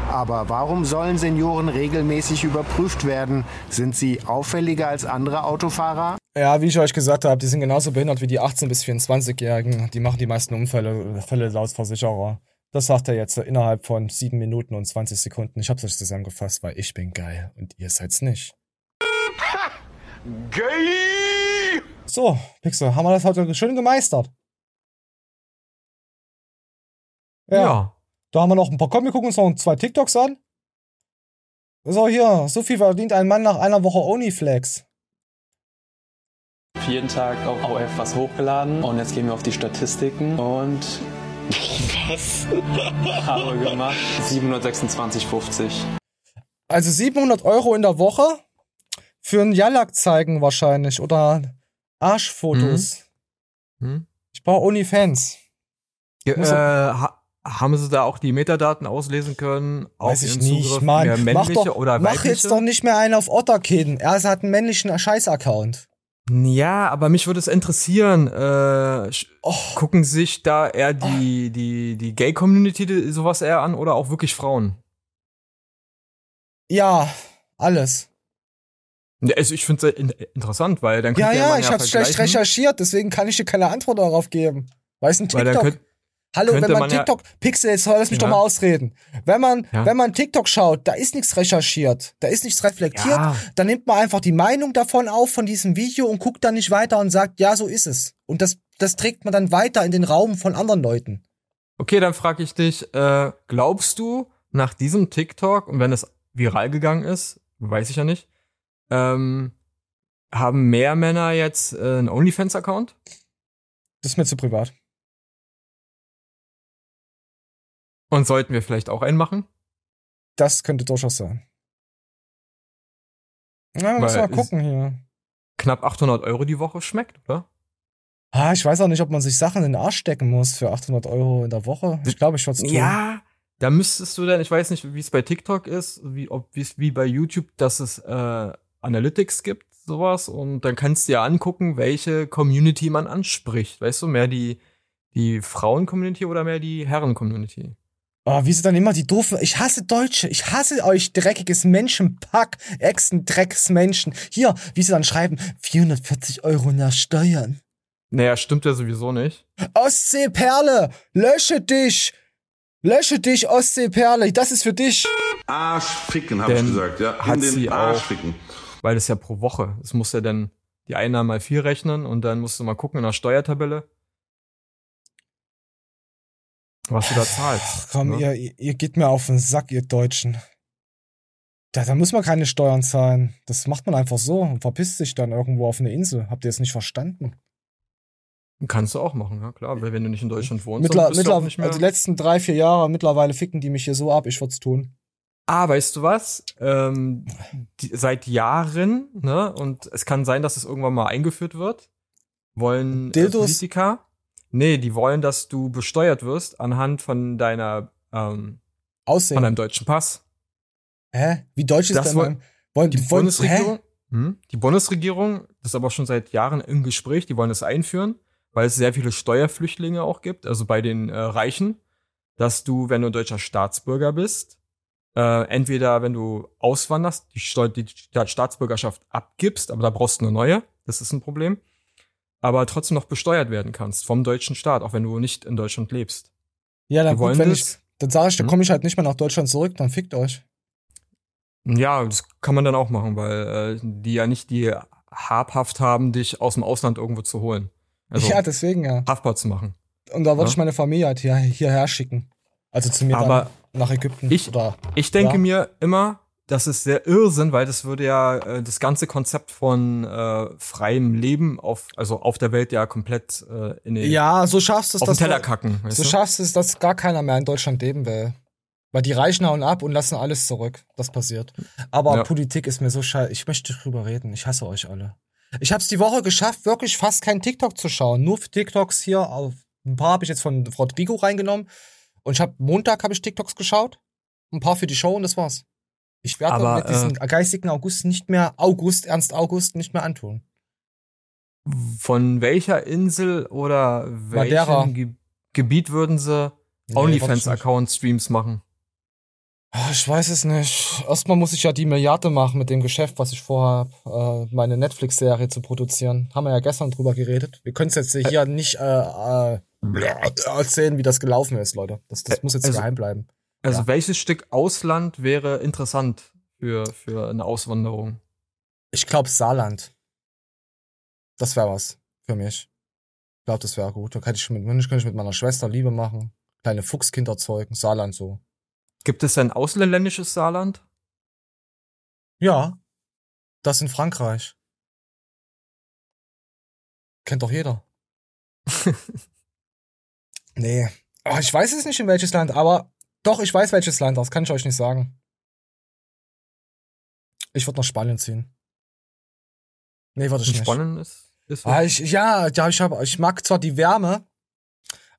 Aber warum sollen Senioren regelmäßig überprüft werden? Sind sie auffälliger als andere Autofahrer? Ja, wie ich euch gesagt habe, die sind genauso behindert wie die 18- bis 24-Jährigen. Die machen die meisten Unfälle Fälle laut Versicherer. Das sagt er jetzt innerhalb von 7 Minuten und 20 Sekunden. Ich hab's euch zusammengefasst, weil ich bin geil und ihr seid's nicht. Gay! So, Pixel, haben wir das heute schön gemeistert? Ja. Da haben wir noch ein paar, komm, wir gucken uns noch zwei TikToks an. So, hier, so viel verdient ein Mann nach einer Woche Onlyflex. jeden Tag auf OF was hochgeladen und jetzt gehen wir auf die Statistiken und was habe gemacht 726,50. Also 700 Euro in der Woche für ein Jallak zeigen wahrscheinlich oder Arschfotos. Mhm. Ich brauche Onlyfans. Äh, ha haben sie da auch die Metadaten auslesen können? Weiß ich nicht, Mann. Mehr männliche mach doch, oder mach weibliche? jetzt doch nicht mehr einen auf Otterkin. Er hat einen männlichen Scheiß-Account. Ja, aber mich würde es interessieren, äh, Oh. gucken sich da eher die, die, die Gay-Community sowas eher an oder auch wirklich Frauen? Ja, alles. Ja, Also ich finde es in interessant, weil dann Ja, könnte ja, man ich ja hab's schlecht recherchiert, deswegen kann ich dir keine Antwort darauf geben. Weißt du, ein Weil dann TikTok. könnt- Hallo, wenn man man ja- TikTok, Pixel, jetzt lass mich Ja. doch mal ausreden. Wenn man, Ja. wenn man TikTok schaut, da ist nichts recherchiert, da ist nichts reflektiert, Ja. dann nimmt man einfach die Meinung davon auf von diesem Video und guckt dann nicht weiter und sagt, ja, so ist es. Und das, das trägt man dann weiter in den Raum von anderen Leuten. Okay, dann frage ich dich, äh, glaubst du nach diesem TikTok, und wenn es viral gegangen ist, weiß ich ja nicht, ähm, haben mehr Männer jetzt äh, einen OnlyFans-Account? Das ist mir zu privat. Und sollten wir vielleicht auch einen machen? Das könnte durchaus sein. Na, wir müssen mal gucken hier. Knapp 800 Euro die Woche schmeckt, oder? Ah, ich weiß auch nicht, ob man sich Sachen in den Arsch stecken muss für 800 Euro in der Woche. Ich glaube, ich würde es tun. Ja, da müsstest du dann, ich weiß nicht, wie es bei TikTok ist, wie, ob, wie, wie bei YouTube, dass es äh, Analytics gibt, sowas, und dann kannst du ja angucken, welche Community man anspricht. Weißt du, mehr die, die Frauen-Community oder mehr die Herren-Community? Oh, wie sie dann immer die doofen. Ich hasse Deutsche. Ich hasse euch, dreckiges Menschenpack. Echsen-Drecksmenschen. Hier, wie sie dann schreiben, 440 Euro nach Steuern. Naja, stimmt ja sowieso nicht. Ostseeperle, lösche dich. Lösche dich, Ostseeperle. Das ist für dich. Arschficken, habe ich Denn gesagt, ja. In hat den sie Arsch auch, ficken. weil das ja pro Woche, es muss ja dann die Einnahmen mal vier rechnen und dann musst du mal gucken in der Steuertabelle, was du da zahlst. Komm, ne? ihr, ihr- geht mir auf den Sack, ihr Deutschen. Da, da muss man keine Steuern zahlen. Das macht man einfach so und verpisst sich dann irgendwo auf eine Insel. Habt ihr es nicht verstanden? Kannst du auch machen, ja klar, weil wenn du nicht in Deutschland wohnst, Mittler, dann bist du auch nicht mehr. also die letzten drei, vier Jahre, mittlerweile ficken die mich hier so ab, ich würd's tun. Ah, weißt du was? Ähm, die, seit Jahren, ne, und es kann sein, dass es irgendwann mal eingeführt wird, wollen äh, Dildos? Politiker, nee, die wollen, dass du besteuert wirst anhand von deiner, ähm, Aussehen. von deinem deutschen Pass. Hä? Wie deutsch ist Das denn woll- mein, wollen, die wollen, Bundesregierung, hm, die Bundesregierung, das ist aber schon seit Jahren im Gespräch, die wollen das einführen, weil es sehr viele Steuerflüchtlinge auch gibt, also bei den äh, Reichen, dass du, wenn du ein deutscher Staatsbürger bist, äh, entweder wenn du auswanderst, die, Steu die Staatsbürgerschaft abgibst, aber da brauchst du eine neue, das ist ein Problem, aber trotzdem noch besteuert werden kannst vom deutschen Staat, auch wenn du nicht in Deutschland lebst. Ja, dann gut, wenn das- ich, dann sage ich, dann Hm? komme ich halt nicht mehr nach Deutschland zurück, dann fickt euch. Ja, das kann man dann auch machen, weil äh, die ja nicht die Habhaft haben, dich aus dem Ausland irgendwo zu holen. Also ja, deswegen ja. haftbar zu machen. Und da würde Ja. ich meine Familie halt hier, hierher schicken. Also zu mir Aber nach Ägypten. Ich, oder, ich denke ja. mir immer, das ist sehr Irrsinn, weil das würde ja äh, das ganze Konzept von äh, freiem Leben auf, also auf der Welt ja komplett äh, in den, Ja, so schaffst du es, auf den dass Teller kacken. So du? schaffst du es, dass gar keiner mehr in Deutschland leben will. Weil die Reichen hauen ab und lassen alles zurück. Das passiert. Aber Ja. Politik ist mir so scheiße. Ich möchte drüber reden. Ich hasse euch alle. Ich habe es die Woche geschafft, wirklich fast kein TikTok zu schauen. Nur für TikToks hier. Auf, ein paar habe ich jetzt von Rodrigo reingenommen. Und ich habe Montag habe ich TikToks geschaut. Ein paar für die Show und das war's. Ich werde Aber, mit diesem geistigen August nicht mehr, August, Ernst August, nicht mehr antun. Von welcher Insel oder welchem Ge Gebiet würden sie Nee, OnlyFans-Account-Streams machen? Ah, Ich weiß es nicht. Erstmal muss ich ja die Milliarde machen mit dem Geschäft, was ich vorhabe, äh, meine Netflix-Serie zu produzieren. Haben wir ja gestern drüber geredet. Wir können es jetzt hier nicht äh, äh, erzählen, wie das gelaufen ist, Leute. Das, das muss jetzt Also- geheim bleiben. Also Ja. welches Stück Ausland wäre interessant für, für eine Auswanderung? Ich glaube Saarland. Das wäre was für mich. Ich glaube, das wäre gut. Da kann ich, mit, könnte ich mit meiner Schwester Liebe machen. Kleine Fuchskinder zeugen. Saarland so. Gibt es ein ausländisches Saarland? Ja. Das in Frankreich. Kennt doch jeder. nee. Oh, ich weiß es nicht in welches Land, aber doch, ich weiß welches Land, das kann ich euch nicht sagen. Ich würde nach Spanien ziehen. Nee, würde ich nicht. Spannend ist, ist Ah, ich, ja, ja, ich, hab, ich mag zwar die Wärme,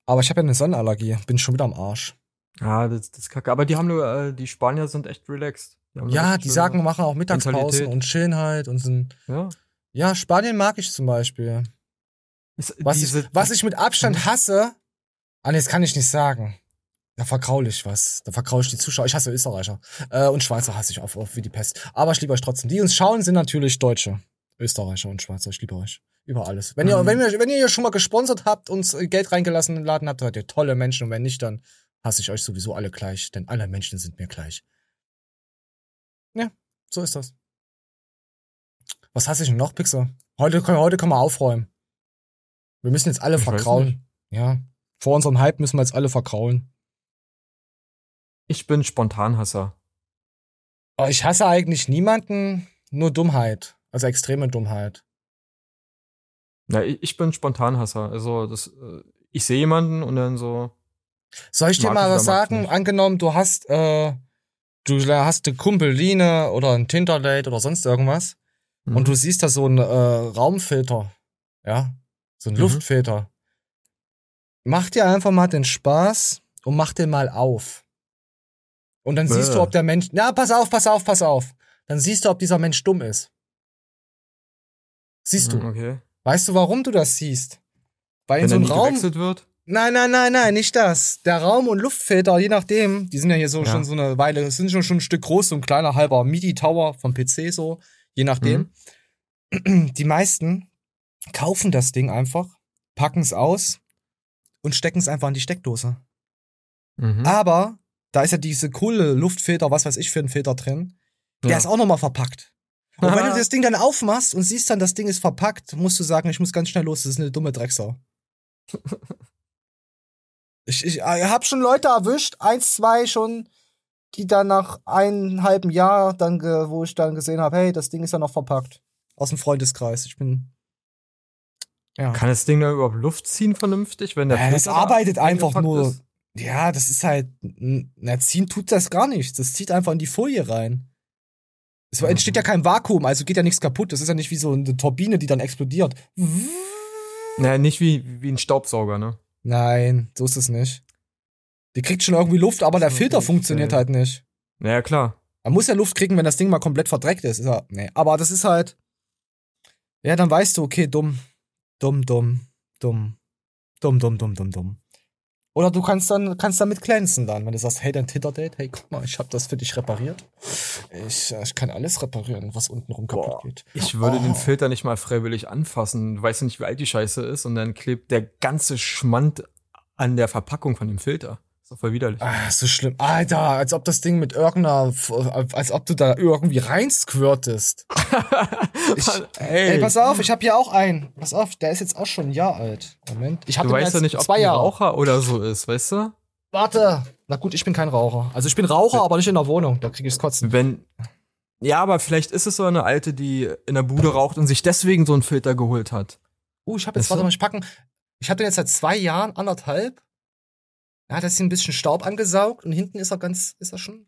Aber ich habe ja eine Sonnenallergie. Bin schon wieder am Arsch. Ja, das, das ist kacke. Aber die haben nur, äh, die Spanier sind echt relaxed. Die ja, die sagen, machen auch Mittagspausen und chillen halt und sind. Ja. Ja, Spanien mag ich zum Beispiel. Ist, Was, diese, ich, was ich mit Abstand hasse, ah, nee, das kann ich nicht sagen. Da verkraul ich was. Da verkraul ich die Zuschauer. Ich hasse Österreicher. Äh, und Schweizer hasse ich auf, auf wie die Pest. Aber ich liebe euch trotzdem. Die uns schauen, sind natürlich Deutsche. Österreicher und Schweizer. Ich liebe euch. Über alles. Wenn ihr, Mhm. wenn ihr, wenn ihr schon mal gesponsert habt, uns äh, Geld reingelassen im Laden habt, seid ihr tolle Menschen. Und wenn nicht, dann hasse ich euch sowieso alle gleich. Denn alle Menschen sind mir gleich. Ja, so ist das. Was hasse ich denn noch, Pixar? Heute, können- heute können wir aufräumen. Wir müssen jetzt alle Ich verkraulen. Ja. Vor unserem Hype müssen wir jetzt alle verkraulen. Ich bin Spontanhasser. Ich hasse eigentlich niemanden, nur Dummheit. Also extreme Dummheit. Ja, ich, bin Spontanhasser. Also das, äh, ich sehe jemanden und dann so. Soll ich dir mal was sagen? Angenommen, du hast, äh, du hast eine Kumpeline oder ein Tinder-Date oder sonst irgendwas Mhm. und du siehst da so einen äh, Raumfilter, ja, so einen Mhm. Luftfilter. Mach dir einfach mal den Spaß und mach den mal auf. Und dann siehst du, Bäh. ob der Mensch, na, pass auf, pass auf, pass auf. Dann siehst du, ob dieser Mensch dumm ist. Siehst du. Mhm, Okay. Weißt du, warum du das siehst? Weil in Wenn so er einem Raum. gewechselt wird. Nein, nein, nein, nein, nicht das. Der Raum- und Luftfilter, je nachdem, die sind ja hier so Ja. schon so eine Weile, sind schon, schon ein Stück groß, so ein kleiner halber MIDI-Tower vom PC so, je nachdem. Mhm. Die meisten kaufen das Ding einfach, packen es aus und stecken es einfach in die Steckdose. Mhm. Aber da ist ja diese coole Luftfilter, was weiß ich für ein Filter drin, der Ja. ist auch nochmal verpackt. Und wenn du das Ding dann aufmachst und siehst dann, das Ding ist verpackt, musst du sagen, ich muss ganz schnell los, das ist eine dumme Drecksau. ich, ich, ich hab schon Leute erwischt, eins, zwei schon, die dann nach einem halben Jahr, dann, wo ich dann gesehen habe, hey, das Ding ist ja noch verpackt. Aus dem Freundeskreis. Ich bin. Ja. Kann das Ding da überhaupt Luft ziehen vernünftig, wenn der Ja, das arbeitet einfach nur. ist? Ja, das ist halt. Na, ziehen tut das gar nichts. Das zieht einfach in die Folie rein. Es entsteht ja kein Vakuum, also geht ja nichts kaputt. Das ist ja nicht wie so eine Turbine, die dann explodiert. Naja, nicht wie, wie ein Staubsauger, ne? Nein, so ist es nicht. Die kriegt schon irgendwie Luft, aber der Filter funktioniert halt nicht. Naja, klar. Man muss ja Luft kriegen, wenn das Ding mal komplett verdreckt ist. ist ja, nee. Aber das ist halt. Ja, dann weißt du, okay, dumm. Dumm, dumm, dumm. Dumm, dumm, dumm, dumm, dumm. Oder du kannst dann kannst damit glänzen dann, wenn du sagst, hey, dein Tinder-Date, hey, guck mal, ich habe das für dich repariert. Ich, ich kann alles reparieren, was untenrum kaputt geht. Ich würde Oh. den Filter nicht mal freiwillig anfassen. Du weißt ja nicht, wie alt die Scheiße ist und dann klebt der ganze Schmand an der Verpackung von dem Filter. Ist doch voll widerlich. Ah, so schlimm. Alter, als ob das Ding mit irgendeiner, als ob du da irgendwie reinsquirtest. ich, ey. pass auf, ich habe hier auch einen. Pass auf, der ist jetzt auch schon ein Jahr alt. Moment. Ich du hatte weißt ja nicht, ob Jahre. Raucher oder so ist, weißt du? Warte. Na gut, ich bin kein Raucher. Also ich bin Raucher, aber nicht in der Wohnung. Da krieg ich's kotzen. Wenn. Ja, aber vielleicht ist es so eine alte, die in der Bude raucht und sich deswegen so einen Filter geholt hat. Uh, ich habe jetzt, Weißt warte du? mal, ich packen. Ich habe den jetzt seit zwei Jahren, anderthalb. Ja, da ist hier ein bisschen Staub angesaugt und hinten ist er ganz, ist er schon.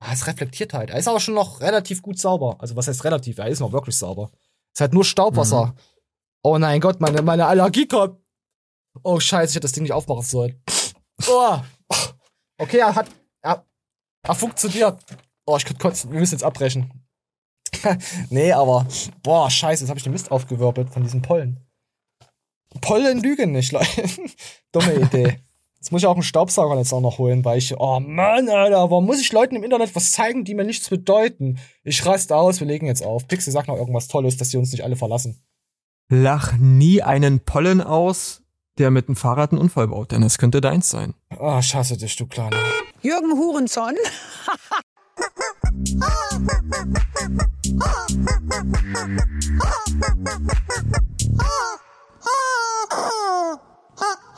Ah, es reflektiert halt. Er ist aber schon noch relativ gut sauber. Also was heißt relativ? Er ist noch wirklich sauber. ist halt nur Staubwasser. Mhm. Oh nein Gott, meine, meine Allergie kommt. Oh scheiße, ich hätte das Ding nicht aufmachen sollen. Oh. Okay, er hat. Er, er funktioniert. Oh, ich könnte kotzen. Wir müssen jetzt abbrechen. nee, aber. Boah, scheiße, jetzt habe ich den Mist aufgewirbelt von diesen Pollen. Pollen lügen nicht, Leute. Dumme Idee. Jetzt muss ich auch einen Staubsauger jetzt auch noch holen, weil ich, oh Mann, Alter, warum muss ich Leuten im Internet was zeigen, die mir nichts bedeuten? Ich raste aus, wir legen jetzt auf. Pixel sagt noch irgendwas Tolles, dass sie uns nicht alle verlassen. Lach nie einen Pollen aus, der mit dem Fahrrad einen Unfall baut, denn es könnte deins sein. Ah, ich hasse dich, du Kleiner. Jürgen Hurenson.